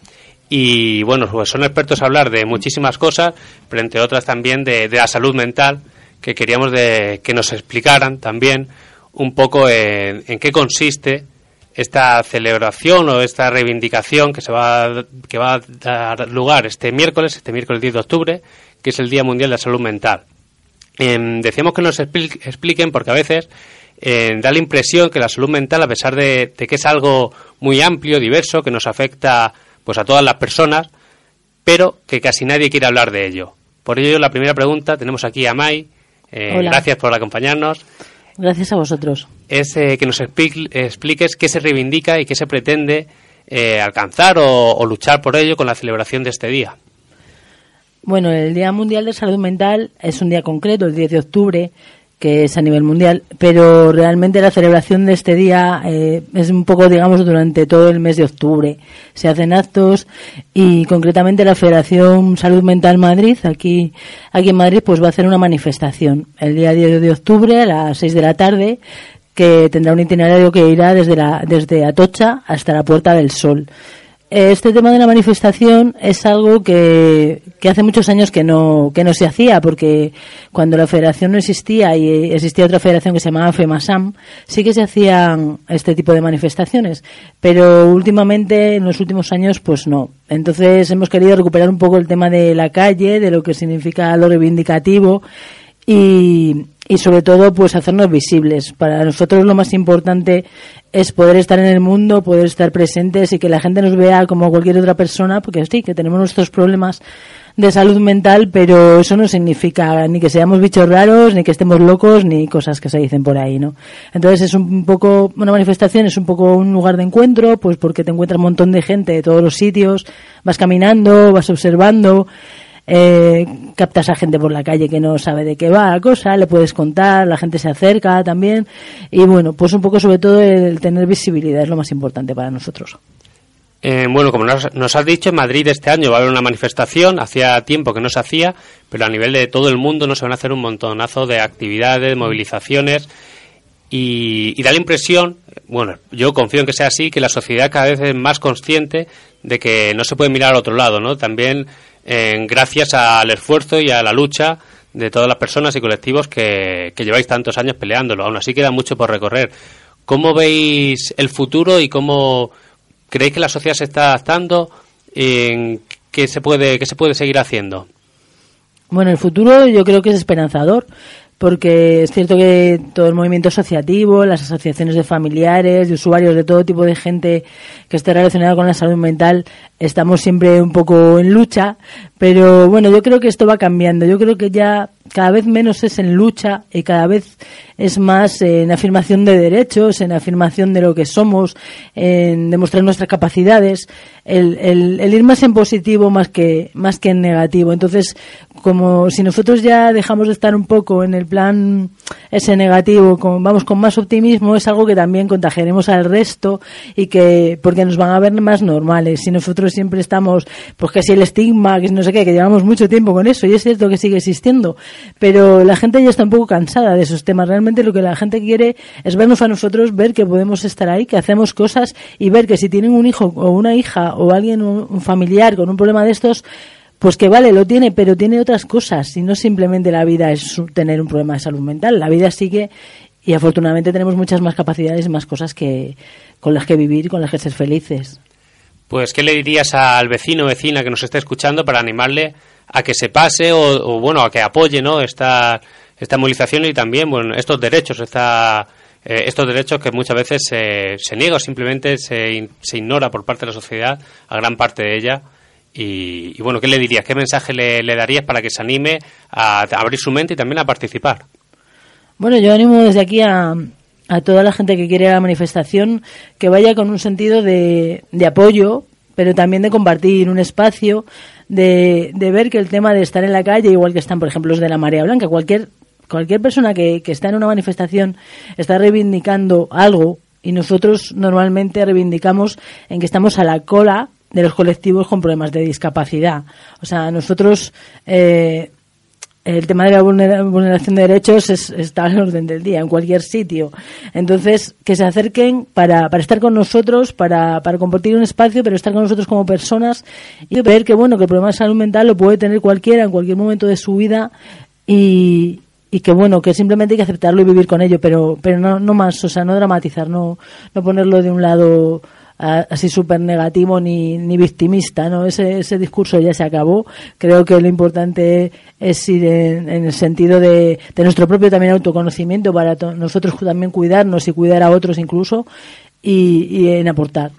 y bueno, pues son expertos a hablar de muchísimas cosas, pero entre otras también de, de la salud mental, que queríamos de, que nos explicaran también un poco en, en qué consiste esta celebración o esta reivindicación que se va a- que va a dar lugar este miércoles, este miércoles 10 de octubre, que es el Día Mundial de la Salud Mental. Em, decíamos que nos expli- expliquen porque a veces eh, da la impresión que la salud mental, a pesar de, de que es algo muy amplio, diverso, que nos afecta pues a todas las personas, pero que casi nadie quiere hablar de ello. Por ello, la primera pregunta, tenemos aquí a Mai. Eh, gracias por acompañarnos. Gracias a vosotros. Es eh, que nos expli- expliques qué se reivindica y qué se pretende eh, alcanzar o, o luchar por ello con la celebración de este día. Bueno, el Día Mundial de Salud Mental es un día concreto, el 10 de octubre, que es a nivel mundial, pero realmente la celebración de este día eh, es un poco, digamos, durante todo el mes de octubre. Se hacen actos y concretamente la Federación Salud Mental Madrid, aquí, aquí en Madrid, pues va a hacer una manifestación el día 10 de octubre a las 6 de la tarde que tendrá un itinerario que irá desde, la, desde Atocha hasta la Puerta del Sol. Este tema de la manifestación es algo que, hace muchos años que no, que no se hacía, porque cuando la federación no existía y existía otra federación que se llamaba FEMASAM, sí que se hacían este tipo de manifestaciones, pero últimamente, en los últimos años, pues no. Entonces hemos querido recuperar un poco el tema de la calle, de lo que significa lo reivindicativo y, y sobre todo pues hacernos visibles. Para nosotros lo más importante es poder estar en el mundo, poder estar presentes y que la gente nos vea como cualquier otra persona, porque sí, que tenemos nuestros problemas de salud mental, pero eso no significa ni que seamos bichos raros, ni que estemos locos, ni cosas que se dicen por ahí, ¿no? Entonces es un poco, una manifestación es un poco un lugar de encuentro, pues porque te encuentras un montón de gente de todos los sitios, vas caminando, vas observando, eh, captas a gente por la calle que no sabe de qué va la cosa, le puedes contar, la gente se acerca también y bueno, pues un poco sobre todo el tener visibilidad es lo más importante para nosotros. Eh, bueno, como nos, nos has dicho, en Madrid este año va a haber una manifestación. Hacía tiempo que no se hacía, pero a nivel de todo el mundo no se van a hacer un montonazo de actividades, movilizaciones. Y, y da la impresión, bueno, yo confío en que sea así, que la sociedad cada vez es más consciente de que no se puede mirar al otro lado, ¿no? También eh, gracias al esfuerzo y a la lucha de todas las personas y colectivos que, lleváis tantos años peleándolo. Aún así queda mucho por recorrer. ¿Cómo veis el futuro y cómo creéis que la sociedad se está adaptando? ¿En qué se puede qué se puede seguir haciendo? Bueno, el futuro yo creo que es esperanzador, porque es cierto que todo el movimiento asociativo, las asociaciones de familiares, de usuarios, de todo tipo de gente que esté relacionada con la salud mental, estamos siempre un poco en lucha, pero bueno, yo creo que esto va cambiando. Yo creo que ya cada vez menos es en lucha y cada vez es más en afirmación de derechos, en afirmación de lo que somos, en demostrar nuestras capacidades, el, el, el ir más en positivo más que, más que en negativo. Entonces, como si nosotros ya dejamos de estar un poco en el plan ese negativo, con, vamos con más optimismo, es algo que también contagiaremos al resto y que, porque nos van a ver más normales. Si nosotros siempre estamos, pues que si el estigma, que no sé qué, que llevamos mucho tiempo con eso, y es cierto que sigue existiendo, pero la gente ya está un poco cansada de esos temas. Realmente lo que la gente quiere es vernos a nosotros, ver que podemos estar ahí, que hacemos cosas y ver que si tienen un hijo o una hija o alguien, un familiar con un problema de estos, pues que vale, lo tiene, pero tiene otras cosas y no simplemente la vida es tener un problema de salud mental. La vida sigue y afortunadamente tenemos muchas más capacidades y más cosas que con las que vivir, con las que ser felices. Pues, ¿qué le dirías al vecino o vecina que nos está escuchando para animarle a que se pase o, o, bueno, a que apoye ¿no? esta, esta movilización y también bueno, estos derechos, esta, eh, estos derechos que muchas veces se, se niega o simplemente se, se ignora por parte de la sociedad, a gran parte de ella? Y, y, bueno, ¿qué le dirías? ¿Qué mensaje le, darías para que se anime a abrir su mente y también a participar? Bueno, yo animo desde aquí a, a toda la gente que quiere la manifestación que vaya con un sentido de, de apoyo, pero también de compartir un espacio, de, de, ver que el tema de estar en la calle, igual que están, por ejemplo, los de la Marea Blanca, cualquier, cualquier persona que, que está en una manifestación está reivindicando algo y nosotros normalmente reivindicamos en que estamos a la cola de los colectivos con problemas de discapacidad. O sea, nosotros eh, el tema de la vulneración de derechos es, está al orden del día, en cualquier sitio. Entonces, que se acerquen para, para estar con nosotros, para, para compartir un espacio, pero estar con nosotros como personas y ver que, bueno, que el problema de salud mental lo puede tener cualquiera en cualquier momento de su vida y, que bueno, que simplemente hay que aceptarlo y vivir con ello, pero, pero no, no más, o sea, no dramatizar, no, no ponerlo de un lado así súper negativo ni, ni victimista, ¿no? Ese, ese discurso ya se acabó. Creo que lo importante es ir en, el sentido de, de, nuestro propio también autoconocimiento para nosotros también cuidarnos y cuidar a otros incluso y, en aportar.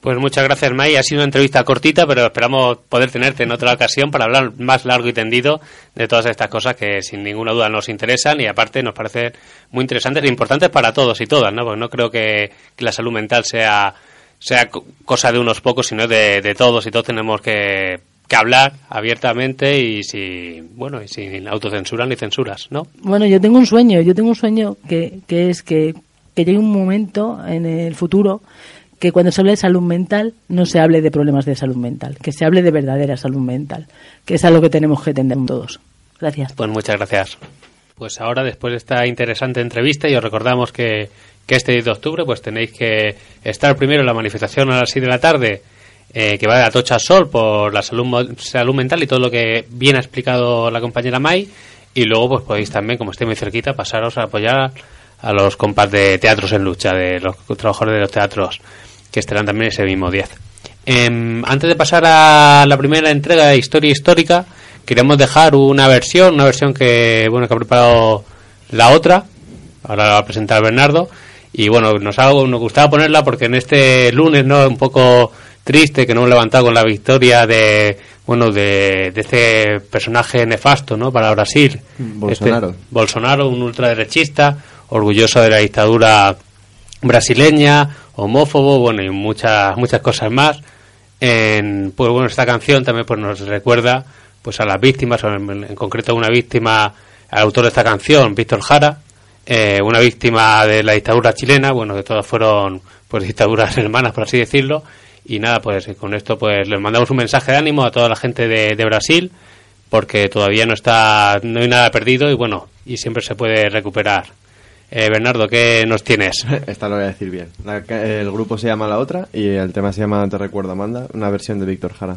Pues muchas gracias, May. Ha sido una entrevista cortita, pero esperamos poder tenerte en otra ocasión para hablar más largo y tendido de todas estas cosas que sin ninguna duda nos interesan y aparte nos parecen muy interesantes e importantes para todos y todas, ¿no? Porque no creo que la salud mental sea, sea cosa de unos pocos, sino de, de todos y todos tenemos que, que hablar abiertamente y sin, bueno, y sin autocensura ni censuras, ¿no? Bueno, yo tengo un sueño, yo tengo un sueño que, que es que, que llegue un momento en el futuro que cuando se hable de salud mental no se hable de problemas de salud mental, que se hable de verdadera salud mental, que es a lo que tenemos que tender todos. Gracias. Pues muchas gracias. Pues ahora, después de esta interesante entrevista, y os recordamos que, que este 10 de octubre pues tenéis que estar primero en la manifestación a las 6 de la tarde, eh, que va de Atocha al Sol por la salud, salud mental y todo lo que bien ha explicado la compañera May. Y luego pues podéis también, como esté muy cerquita, pasaros a apoyar a los compas de Teatros en Lucha, de los trabajadores de los teatros, que estarán también ese mismo 10. Em, antes de pasar a la primera entrega de Historia Histórica, queremos dejar una versión, una versión que bueno que ha preparado la otra, ahora la va a presentar Bernardo, y bueno, nos, ha, nos gustaba ponerla porque en este lunes, ¿no? Un poco triste que no hemos levantado con la victoria de, bueno, de, de este personaje nefasto, ¿no? Para Brasil. Bolsonaro. Este- Bolsonaro, un ultraderechista, orgulloso de la dictadura brasileña, homófobo, bueno, y muchas, muchas cosas más. En, pues bueno, esta canción también pues nos recuerda pues a las víctimas, en, concreto a una víctima, al autor de esta canción, Víctor Jara, eh, una víctima de la dictadura chilena, bueno, que todas fueron pues dictaduras hermanas, por así decirlo, y nada, pues con esto pues les mandamos un mensaje de ánimo a toda la gente de, de Brasil, porque todavía no está, no hay nada perdido y bueno, y siempre se puede recuperar. Eh, Bernardo, ¿qué nos tienes? Esta lo voy a decir bien. La el grupo se llama La Otra y el tema se llama Te recuerdo Amanda, una versión de Víctor Jara.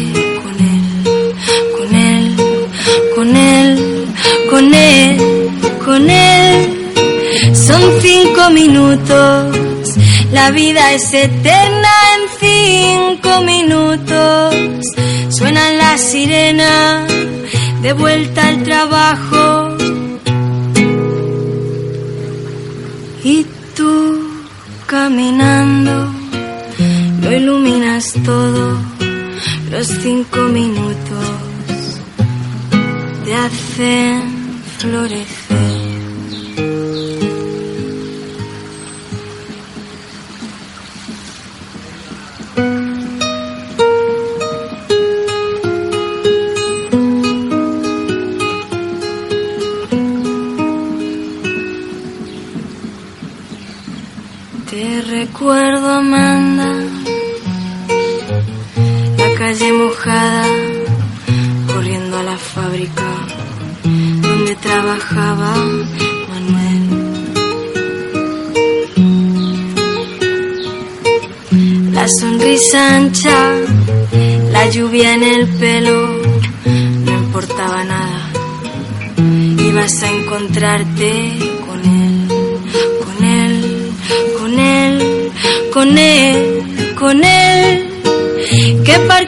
con él, con él. Son cinco minutos, la vida es eterna en cinco minutos. Suenan las sirenas, de vuelta al trabajo.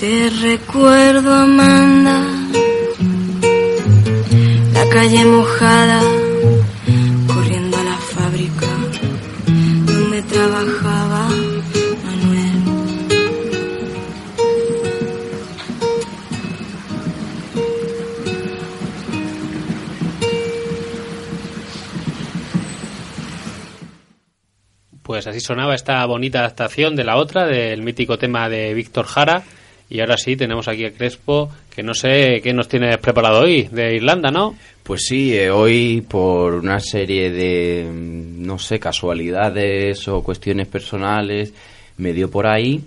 Te recuerdo, Amanda, la calle mojada, corriendo a la fábrica donde trabajaba Manuel. Pues así sonaba esta bonita adaptación de la otra, del mítico tema de Víctor Jara y ahora sí, tenemos aquí a Crespo, que no sé qué nos tienes preparado hoy, de Irlanda, ¿no? Pues sí, eh, hoy por una serie de, mm, no sé, casualidades o cuestiones personales, me dio por ahí.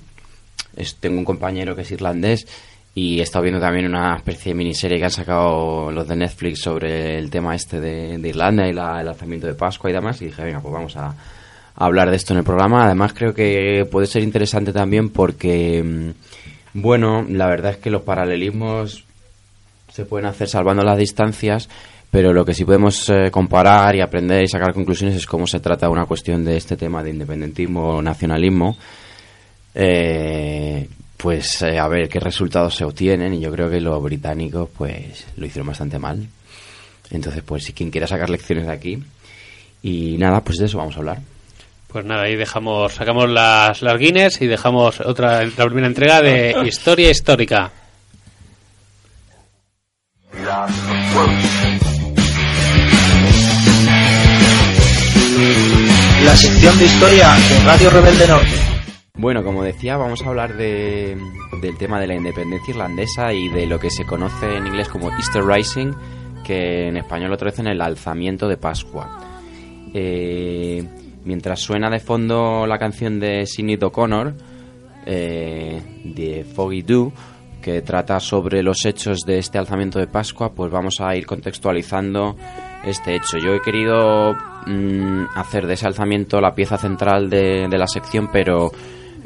Es- tengo un compañero que es irlandés y he estado viendo también una especie de miniserie que han sacado los de Netflix sobre el tema este de, de Irlanda y la- el lanzamiento de Pascua y demás. Y dije, venga, pues vamos a, a hablar de esto en el programa. Además, creo que puede ser interesante también porque, mm, bueno, la verdad es que los paralelismos se pueden hacer salvando las distancias, pero lo que sí podemos eh, comparar y aprender y sacar conclusiones es cómo se trata una cuestión de este tema de independentismo o nacionalismo. Eh, pues eh, a ver qué resultados se obtienen y yo creo que los británicos pues lo hicieron bastante mal. Entonces, pues si quien quiera sacar lecciones de aquí y nada, pues de eso vamos a hablar. Pues nada, ahí dejamos, sacamos las, las Guinness y dejamos otra, la primera entrega de Historia Histórica. La sección de historia de Radio Rebelde Norte. Bueno, como decía, vamos a hablar de, del tema de la independencia irlandesa y de lo que se conoce en inglés como Easter Rising, que en español lo traducen el alzamiento de Pascua. Eh, mientras suena de fondo la canción de Sinead O'Connor, eh, de Foggy Dew, que trata sobre los hechos de este alzamiento de Pascua, pues vamos a ir contextualizando este hecho. Yo he querido mm, hacer de ese alzamiento la pieza central de, de la sección, pero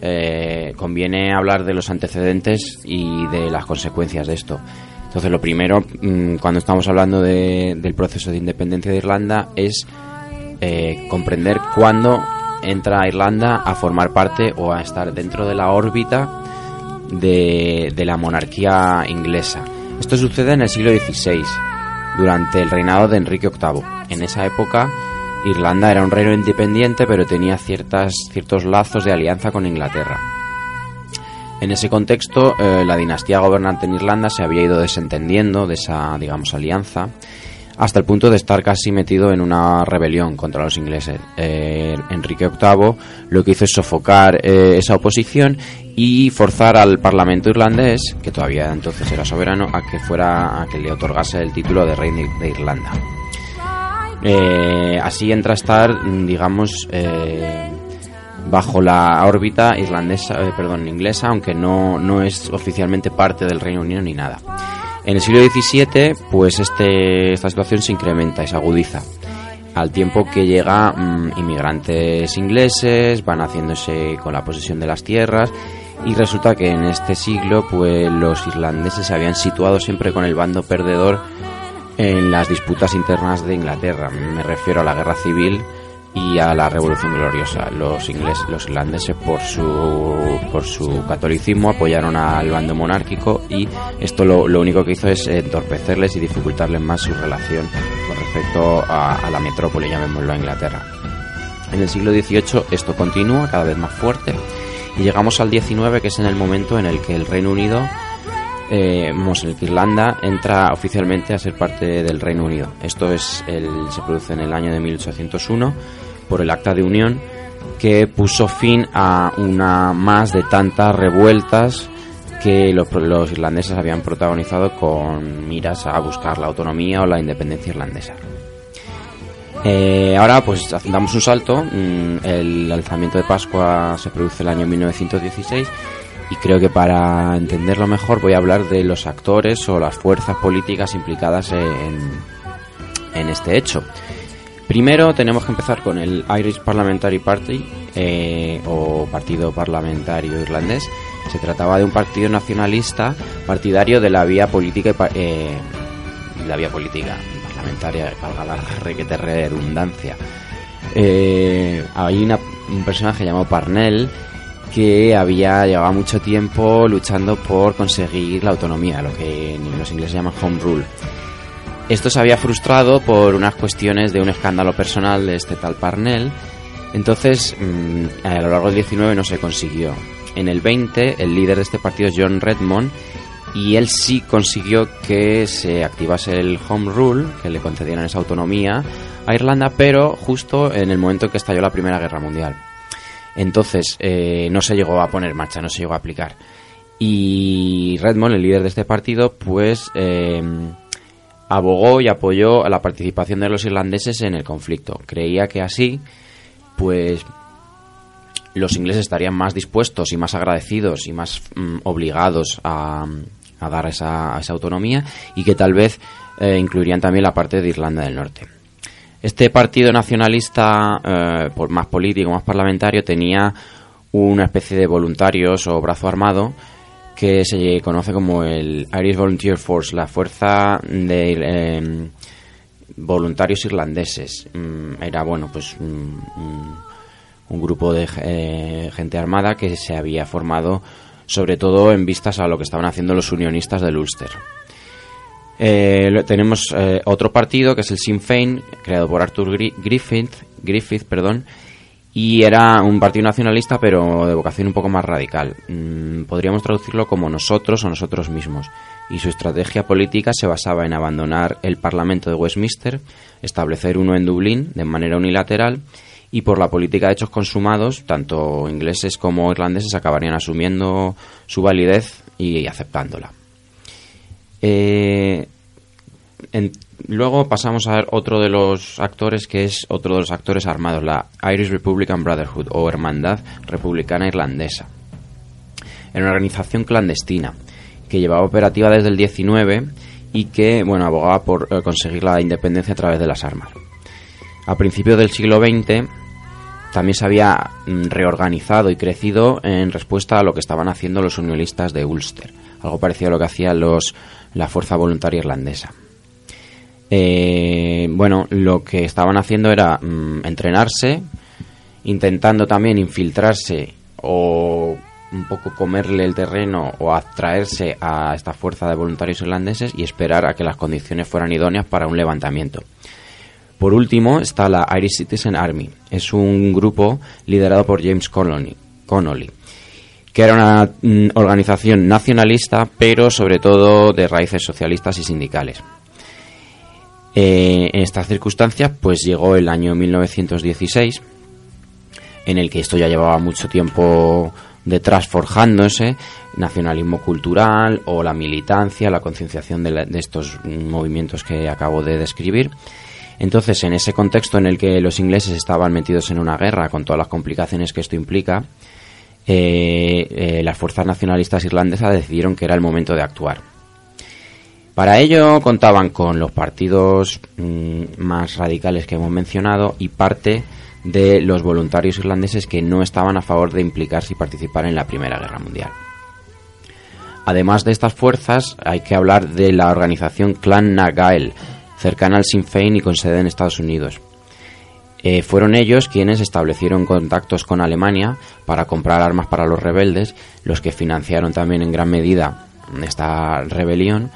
eh, conviene hablar de los antecedentes y de las consecuencias de esto. Entonces, lo primero, mm, cuando estamos hablando de- del proceso de independencia de Irlanda, es eh, comprender cuándo entra Irlanda a formar parte o a estar dentro de la órbita de, de la monarquía inglesa. Esto sucede en el siglo XVI, durante el reinado de Enrique VIII. En esa época, Irlanda era un reino independiente, pero tenía ciertas, ciertos lazos de alianza con Inglaterra. En ese contexto, eh, la dinastía gobernante en Irlanda se había ido desentendiendo de esa, digamos, alianza hasta el punto de estar casi metido en una rebelión contra los ingleses. Eh, Enrique VIII lo que hizo es sofocar eh, esa oposición y forzar al Parlamento irlandés, que todavía entonces era soberano, a que fuera a que le otorgase el título de rey de- Irlanda. Eh, así entra a estar, digamos, eh, bajo la órbita irlandesa, eh, perdón, inglesa, aunque no, no es oficialmente parte del Reino Unido ni nada. En el siglo XVII, pues este, esta situación se incrementa y se agudiza. Al tiempo que llega mm, inmigrantes ingleses, van haciéndose con la posesión de las tierras y resulta que en este siglo pues los irlandeses se habían situado siempre con el bando perdedor en las disputas internas de Inglaterra. Me refiero a la guerra civil y a la Revolución Gloriosa. Los ingleses, los irlandeses por su por su catolicismo apoyaron al bando monárquico y esto lo, lo único que hizo es entorpecerles y dificultarles más su relación con respecto a, a la metrópoli, llamémoslo a Inglaterra. En el siglo XVIII esto continúa cada vez más fuerte y llegamos al XIX que es en el momento en el que el Reino Unido eh, el que Irlanda entra oficialmente a ser parte del Reino Unido. Esto es el, se produce en el año de 1801 por el Acta de Unión que puso fin a una más de tantas revueltas que los, los irlandeses habían protagonizado con miras a buscar la autonomía o la independencia irlandesa. Eh, ahora pues damos un salto, mm, el alzamiento de Pascua se produce el año 1916 y creo que para entenderlo mejor voy a hablar de los actores o las fuerzas políticas implicadas en, en este hecho. Primero tenemos que empezar con el Irish Parliamentary Party eh, o Partido Parlamentario Irlandés. Se trataba de un partido nacionalista partidario de la vía política y eh, la vía política parlamentaria, valga la requete redundancia. Eh, hay una- un personaje llamado Parnell que había llevado mucho tiempo luchando por conseguir la autonomía, lo que los ingleses llaman home rule. Esto se había frustrado por unas cuestiones de un escándalo personal de este tal Parnell. Entonces, mm, a lo largo del 19 no se consiguió. En el 20, el líder de este partido es John Redmond y él sí consiguió que se activase el Home Rule, que le concedieran esa autonomía a Irlanda, pero justo en el momento en que estalló la Primera Guerra Mundial. Entonces, eh, no se llegó a poner marcha, no se llegó a aplicar. Y Redmond, el líder de este partido, pues eh, abogó y apoyó a la participación de los irlandeses en el conflicto. Creía que así, pues los ingleses estarían más dispuestos y más agradecidos y más mm, obligados a, a dar esa, a esa autonomía y que tal vez eh, incluirían también la parte de Irlanda del Norte. Este partido nacionalista, eh, más político, más parlamentario, tenía una especie de voluntarios o brazo armado que se conoce como el Irish Volunteer Force, la fuerza de eh, voluntarios irlandeses. Mm, Era, bueno, pues un, un- grupo de eh, gente armada que se había formado sobre todo en vistas a lo que estaban haciendo los unionistas del Ulster. Eh, tenemos eh, otro partido que es el Sinn Féin, creado por Arthur Gri- Griffith, Griffith perdón, y era un partido nacionalista pero de vocación un poco más radical. Mm, podríamos traducirlo como nosotros o nosotros mismos. Y su estrategia política se basaba en abandonar el Parlamento de Westminster, establecer uno en Dublín de manera unilateral y por la política de hechos consumados, tanto ingleses como irlandeses acabarían asumiendo su validez y aceptándola. Eh, luego pasamos a ver otro de los actores que es otro de los actores armados, la Irish Republican Brotherhood o Hermandad Republicana Irlandesa. Era una organización clandestina que llevaba operativa desde el 19 y que bueno abogaba por eh, conseguir la independencia a través de las armas. A principios del siglo XX también se había mm, reorganizado y crecido en respuesta a lo que estaban haciendo los unionistas de Ulster, algo parecido a lo que hacía los, la Fuerza Voluntaria Irlandesa. Eh, bueno, lo que estaban haciendo era mm, entrenarse, intentando también infiltrarse o un poco comerle el terreno o atraerse a esta fuerza de voluntarios irlandeses y esperar a que las condiciones fueran idóneas para un levantamiento. Por último está la Irish Citizen Army. Es un grupo liderado por James Connolly, que era una mm, organización nacionalista, pero sobre todo de raíces socialistas y sindicales. Eh, en estas circunstancias, pues llegó el año 1916, en el que esto ya llevaba mucho tiempo detrás forjándose, nacionalismo cultural o la militancia, la concienciación de, estos movimientos que acabo de describir. Entonces, en ese contexto en el que los ingleses estaban metidos en una guerra con todas las complicaciones que esto implica, eh, eh, las fuerzas nacionalistas irlandesas decidieron que era el momento de actuar. Para ello contaban con los partidos mm, más radicales que hemos mencionado y parte de los voluntarios irlandeses que no estaban a favor de implicarse y participar en la Primera Guerra Mundial. Además de estas fuerzas, hay que hablar de la organización Clan na Gael, cercana al Sinn Féin y con sede en Estados Unidos. Eh, fueron ellos quienes establecieron contactos con Alemania para comprar armas para los rebeldes, los que financiaron también en gran medida esta rebelión.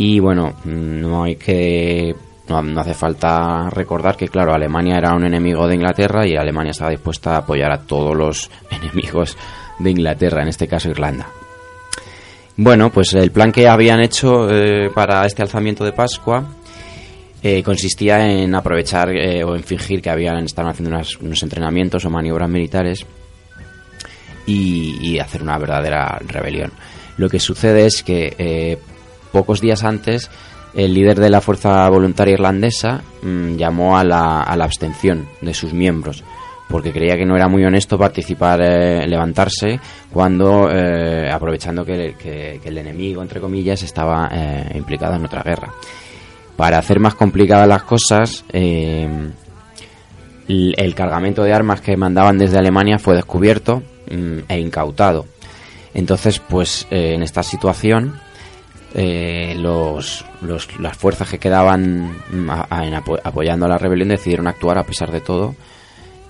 Y bueno, mm, no hay que. No, hace falta recordar que, claro, Alemania era un enemigo de Inglaterra y Alemania estaba dispuesta a apoyar a todos los enemigos de Inglaterra, en este caso Irlanda. Bueno, pues el plan que habían hecho eh, para este alzamiento de Pascua eh, consistía en aprovechar eh, o en fingir que habían estaban haciendo unos entrenamientos o maniobras militares y, hacer una verdadera rebelión. Lo que sucede es que pocos días antes el líder de la fuerza voluntaria irlandesa mm, llamó a la, a la abstención de sus miembros porque creía que no era muy honesto participar, eh, levantarse cuando eh, aprovechando que, el enemigo entre comillas estaba eh, implicado en otra guerra. Para hacer más complicadas las cosas, el, cargamento de armas que mandaban desde Alemania fue descubierto mm, e incautado. Entonces, pues en esta situación, eh, los, los- las fuerzas que quedaban mm, a- a- en apo- apoyando a la rebelión decidieron actuar a pesar de todo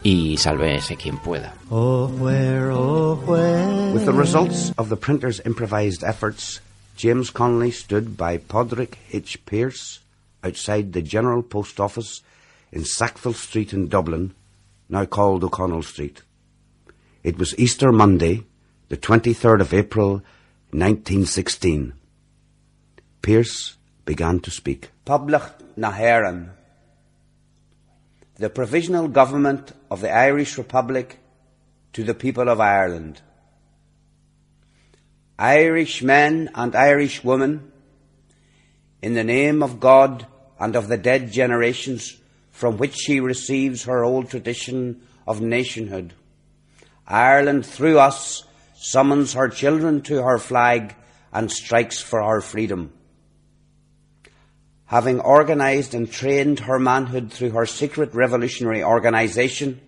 y sálvese quien pueda. With the results of the printer's improvised efforts, James Connolly stood by Podrick Hitch Pierce outside the General Post Office in Sackville Street in Dublin, now called O'Connell Street. It was Easter Monday, the 23rd of April, 1916. Pierce began to speak. Public Naheran. The Provisional Government of the Irish Republic to the people of Ireland. Irish men and Irish women, in the name of God and of the dead generations from which she receives her old tradition of nationhood, Ireland through us summons her children to her flag and strikes for her freedom. Having organised and trained her manhood through her secret revolutionary organisation,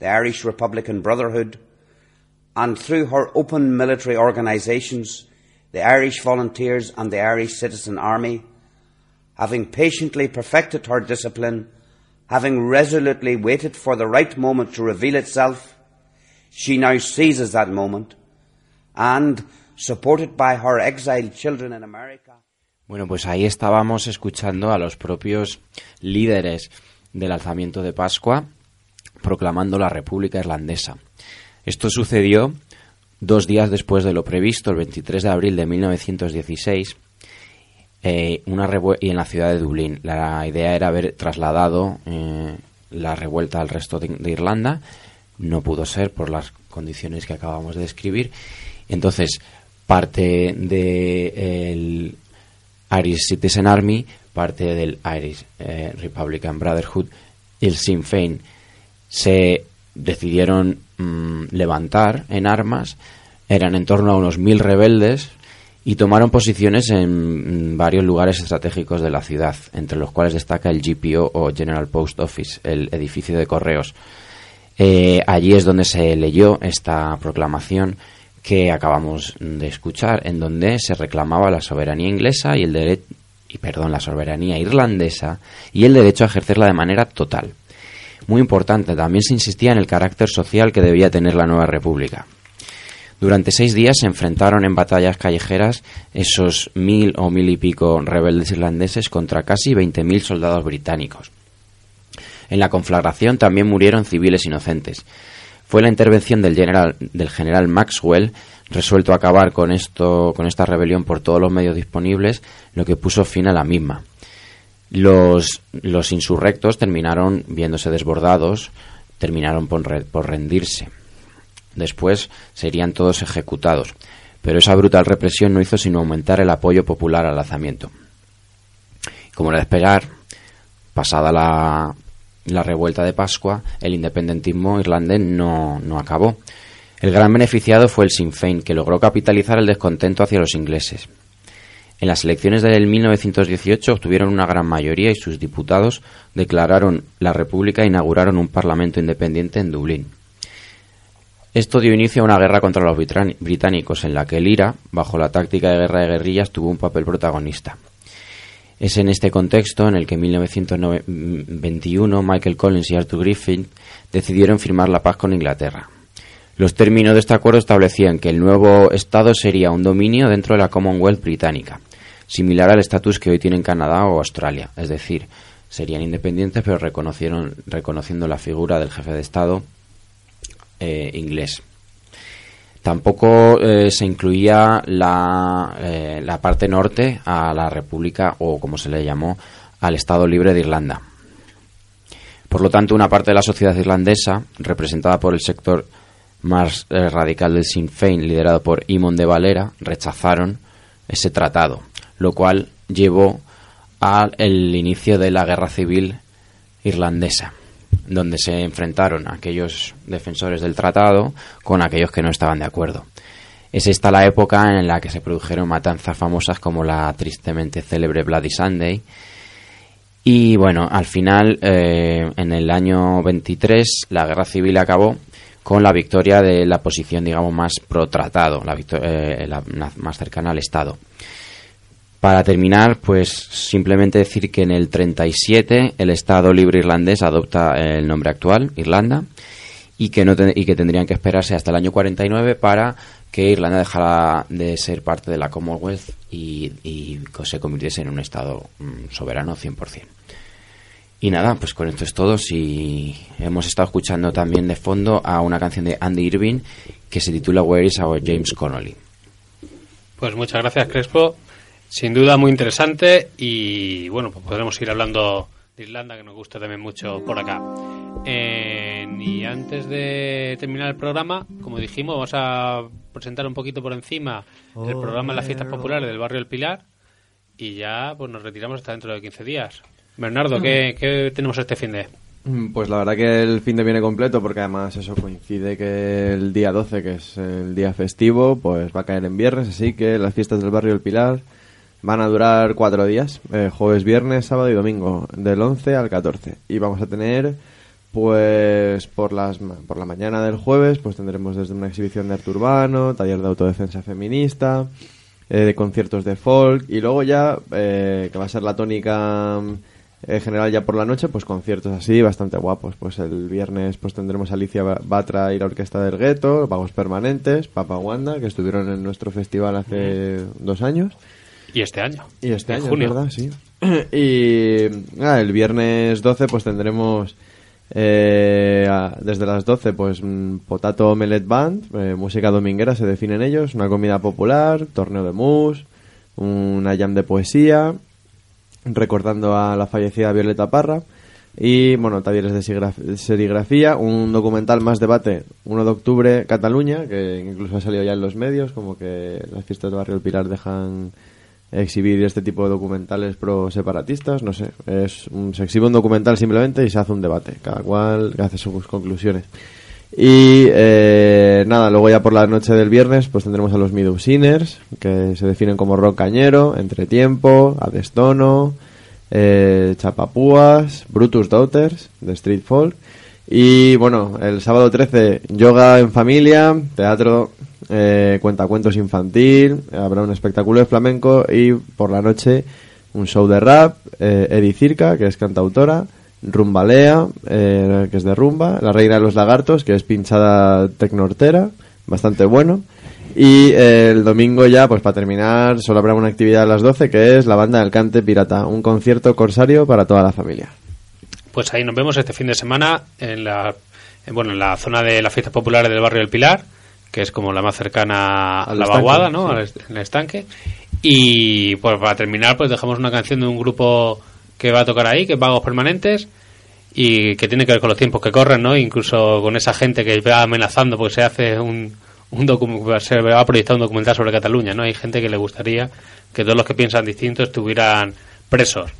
the Irish Republican Brotherhood, and through her open military organisations, the Irish Volunteers and the Irish Citizen Army, having patiently perfected her discipline, having resolutely waited for the right moment to reveal itself, she now seizes that moment and, supported by her exiled children in America, Bueno, pues ahí estábamos escuchando a los propios líderes del alzamiento de Pascua proclamando la República Irlandesa. Esto sucedió dos días después de lo previsto, el 23 de abril de 1916, eh, una y en la ciudad de Dublín. La idea era haber trasladado eh, la revuelta al resto de, de Irlanda. No pudo ser por las condiciones que acabamos de describir. Entonces, parte del Irish Citizen Army, parte del Irish eh, Republican Brotherhood el Sinn Féin se decidieron mm, levantar en armas. Eran en torno a unos mil rebeldes y tomaron posiciones en mm, varios lugares estratégicos de la ciudad, entre los cuales destaca el GPO o General Post Office, el edificio de correos. Eh, allí es donde se leyó esta proclamación que acabamos de escuchar, en donde se reclamaba la soberanía inglesa y el derecho y perdón, la soberanía irlandesa y el derecho a ejercerla de manera total. Muy importante, también se insistía en el carácter social que debía tener la nueva república. Durante seis días se enfrentaron en batallas callejeras esos mil o mil y pico rebeldes irlandeses contra casi 20.000 soldados británicos. En la conflagración también murieron civiles inocentes. Fue la intervención del general, del general Maxwell, resuelto a acabar con, esto, con esta rebelión por todos los medios disponibles, lo que puso fin a la misma. Los, los insurrectos terminaron viéndose desbordados, terminaron por, re- por rendirse. Después serían todos ejecutados, pero esa brutal represión no hizo sino aumentar el apoyo popular al alzamiento. Como era de pasada la, la revuelta de Pascua, el independentismo irlandés no, no acabó. El gran beneficiado fue el Sinn Féin, que logró capitalizar el descontento hacia los ingleses. En las elecciones del 1918 obtuvieron una gran mayoría y sus diputados declararon la República e inauguraron un parlamento independiente en Dublín. Esto dio inicio a una guerra contra los britán- británicos en la que el IRA, bajo la táctica de guerra de guerrillas, tuvo un papel protagonista. Es en este contexto en el que en 1921 Michael Collins y Arthur Griffin decidieron firmar la paz con Inglaterra. Los términos de este acuerdo establecían que el nuevo Estado sería un dominio dentro de la Commonwealth británica, similar al estatus que hoy tienen Canadá o Australia, es decir, serían independientes pero reconociendo la figura del jefe de Estado eh, inglés. Tampoco eh, se incluía la, eh, la parte norte a la República o como se le llamó al Estado Libre de Irlanda. Por lo tanto, una parte de la sociedad irlandesa, representada por el sector más eh, radical del Sinn Féin, liderado por Imon de Valera, rechazaron ese tratado, lo cual llevó al inicio de la guerra civil irlandesa, donde se enfrentaron aquellos defensores del tratado con aquellos que no estaban de acuerdo. Es esta la época en la que se produjeron matanzas famosas como la tristemente célebre Bloody Sunday. Y bueno, al final, eh, en el año 23, la guerra civil acabó con la victoria de la posición, digamos, más pro-tratado, la, eh, la más cercana al Estado. Para terminar, pues simplemente decir que en el 37 el Estado libre irlandés adopta el nombre actual, Irlanda, y que, no y que tendrían que esperarse hasta el año 49 para que Irlanda dejara de ser parte de la Commonwealth y, se convirtiese en un Estado mm, soberano 100%. Y nada, pues con esto es todo. Si hemos estado escuchando también de fondo a una canción de Andy Irving que se titula Where is our James Connolly. Pues muchas gracias, Crespo. Sin duda muy interesante y bueno, pues podremos ir hablando de Irlanda, que nos gusta también mucho por acá. Bien, y antes de terminar el programa, como dijimos, vamos a presentar un poquito por encima el Oh, programa de las fiestas populares del barrio El Pilar y ya pues nos retiramos hasta dentro de 15 días. Bernardo, ¿qué, qué tenemos este fin de? Mm, Pues la verdad que el fin de viene completo porque además eso coincide que el día 12, que es el día festivo, pues va a caer en viernes, así que las fiestas del barrio El Pilar van a durar cuatro días, eh, jueves, viernes, sábado y domingo, del 11 al 14. Y vamos a tener, pues por, las, por la mañana del jueves, pues tendremos desde una exhibición de arte urbano, taller de autodefensa feminista, eh, de conciertos de folk y luego ya, eh, que va a ser la tónica en general ya por la noche, pues conciertos así bastante guapos. Pues el viernes pues tendremos a Alicia Ba- Batra y la Orquesta del Gueto, Vagos Permanentes, Papa Wanda, que estuvieron en nuestro festival hace dos años. Y este año. Y este En año, es junio. ¿verdad? Sí. y ah, el viernes 12 pues tendremos eh, desde las 12 pues mm, Potato Omelette Band, eh, música dominguera se definen ellos, una comida popular, torneo de mus, una jam de poesía, recordando a la fallecida Violeta Parra y bueno, talleres de serigrafía, un documental más debate, 1 de octubre, Cataluña, que incluso ha salido ya en los medios, como que las fiestas de Barrio del Pilar dejan exhibir este tipo de documentales pro separatistas, no sé, es se exhibe un documental simplemente y se hace un debate, cada cual hace sus conclusiones. Y eh, nada, luego ya por la noche del viernes pues tendremos a los Midousiners, que se definen como rock cañero, entretiempo, adestono, eh, chapapúas, Brutus Daughters, de Street Folk. Y bueno, el sábado 13, yoga en familia, teatro, eh, cuentacuentos infantil, habrá un espectáculo de flamenco y por la noche un show de rap, eh, Circa, que es cantautora, Rumbalea, eh, que es de rumba, La Reina de los Lagartos, que es pinchada tecnortera, bastante bueno. Y eh, el domingo ya, pues para terminar, solo habrá una actividad a las 12, que es la banda del Cante Pirata, un concierto corsario para toda la familia. Pues ahí nos vemos este fin de semana en la, en, bueno, en la zona de las fiestas populares del barrio del Pilar, que es como la más cercana a la estanque, vaguada, ¿no? sí. Al estanque. Y pues para terminar, pues dejamos una canción de un grupo que va a tocar ahí, que es Vagos Permanentes, y que tiene que ver con los tiempos que corren, ¿no? Incluso con esa gente que va amenazando porque se hace un, un se va a proyectar un documental sobre Cataluña, ¿no? Hay gente que le gustaría que todos los que piensan distinto estuvieran presos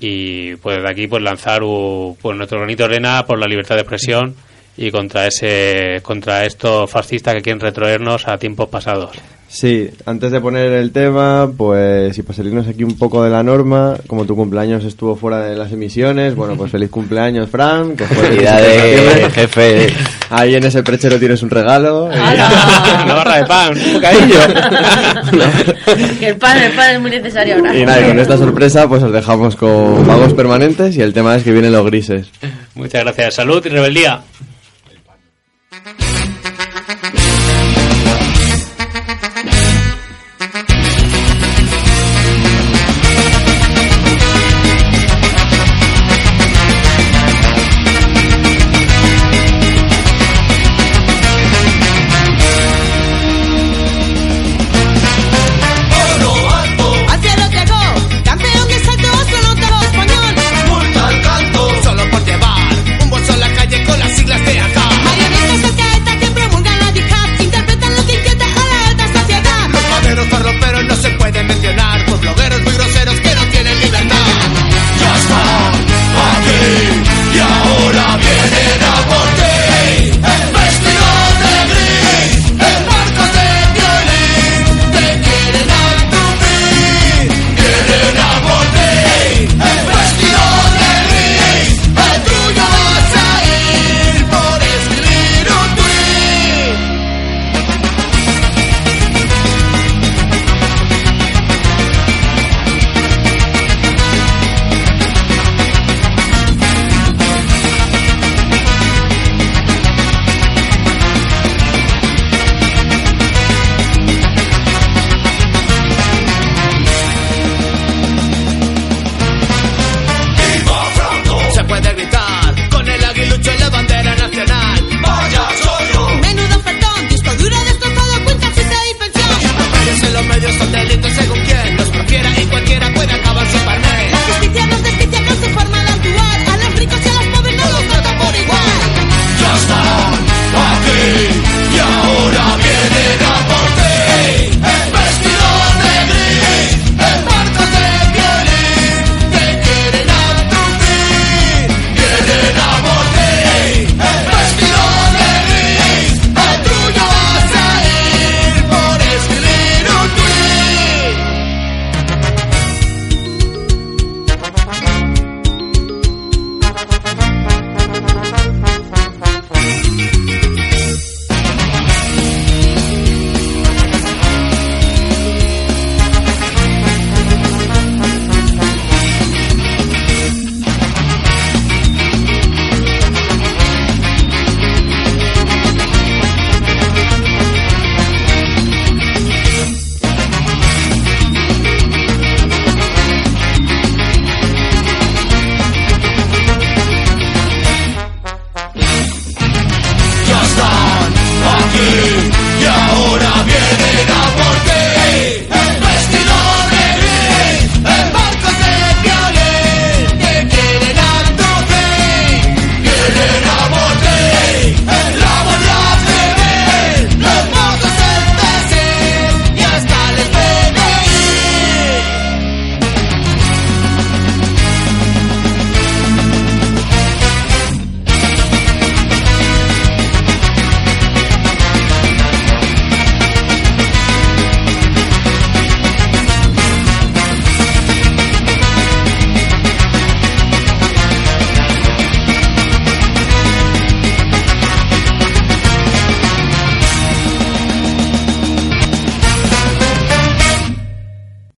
y pues de aquí pues lanzar u- pues nuestro granito de arena por la libertad de expresión y contra ese contra estos fascistas que quieren retroernos a tiempos pasados. Sí, antes de poner el tema, pues y para salirnos aquí un poco de la norma, como tu cumpleaños estuvo fuera de las emisiones, bueno, pues feliz cumpleaños, Fran, que fue el Felicidades, 17 de jefe. Ahí en ese prechero tienes un regalo. Una barra de pan, un bocadillo. Que el pan, el pan es muy necesario ahora. Y nada, y con esta sorpresa pues os dejamos con vagos permanentes y el tema es que vienen los grises. Muchas gracias. Salud y rebeldía.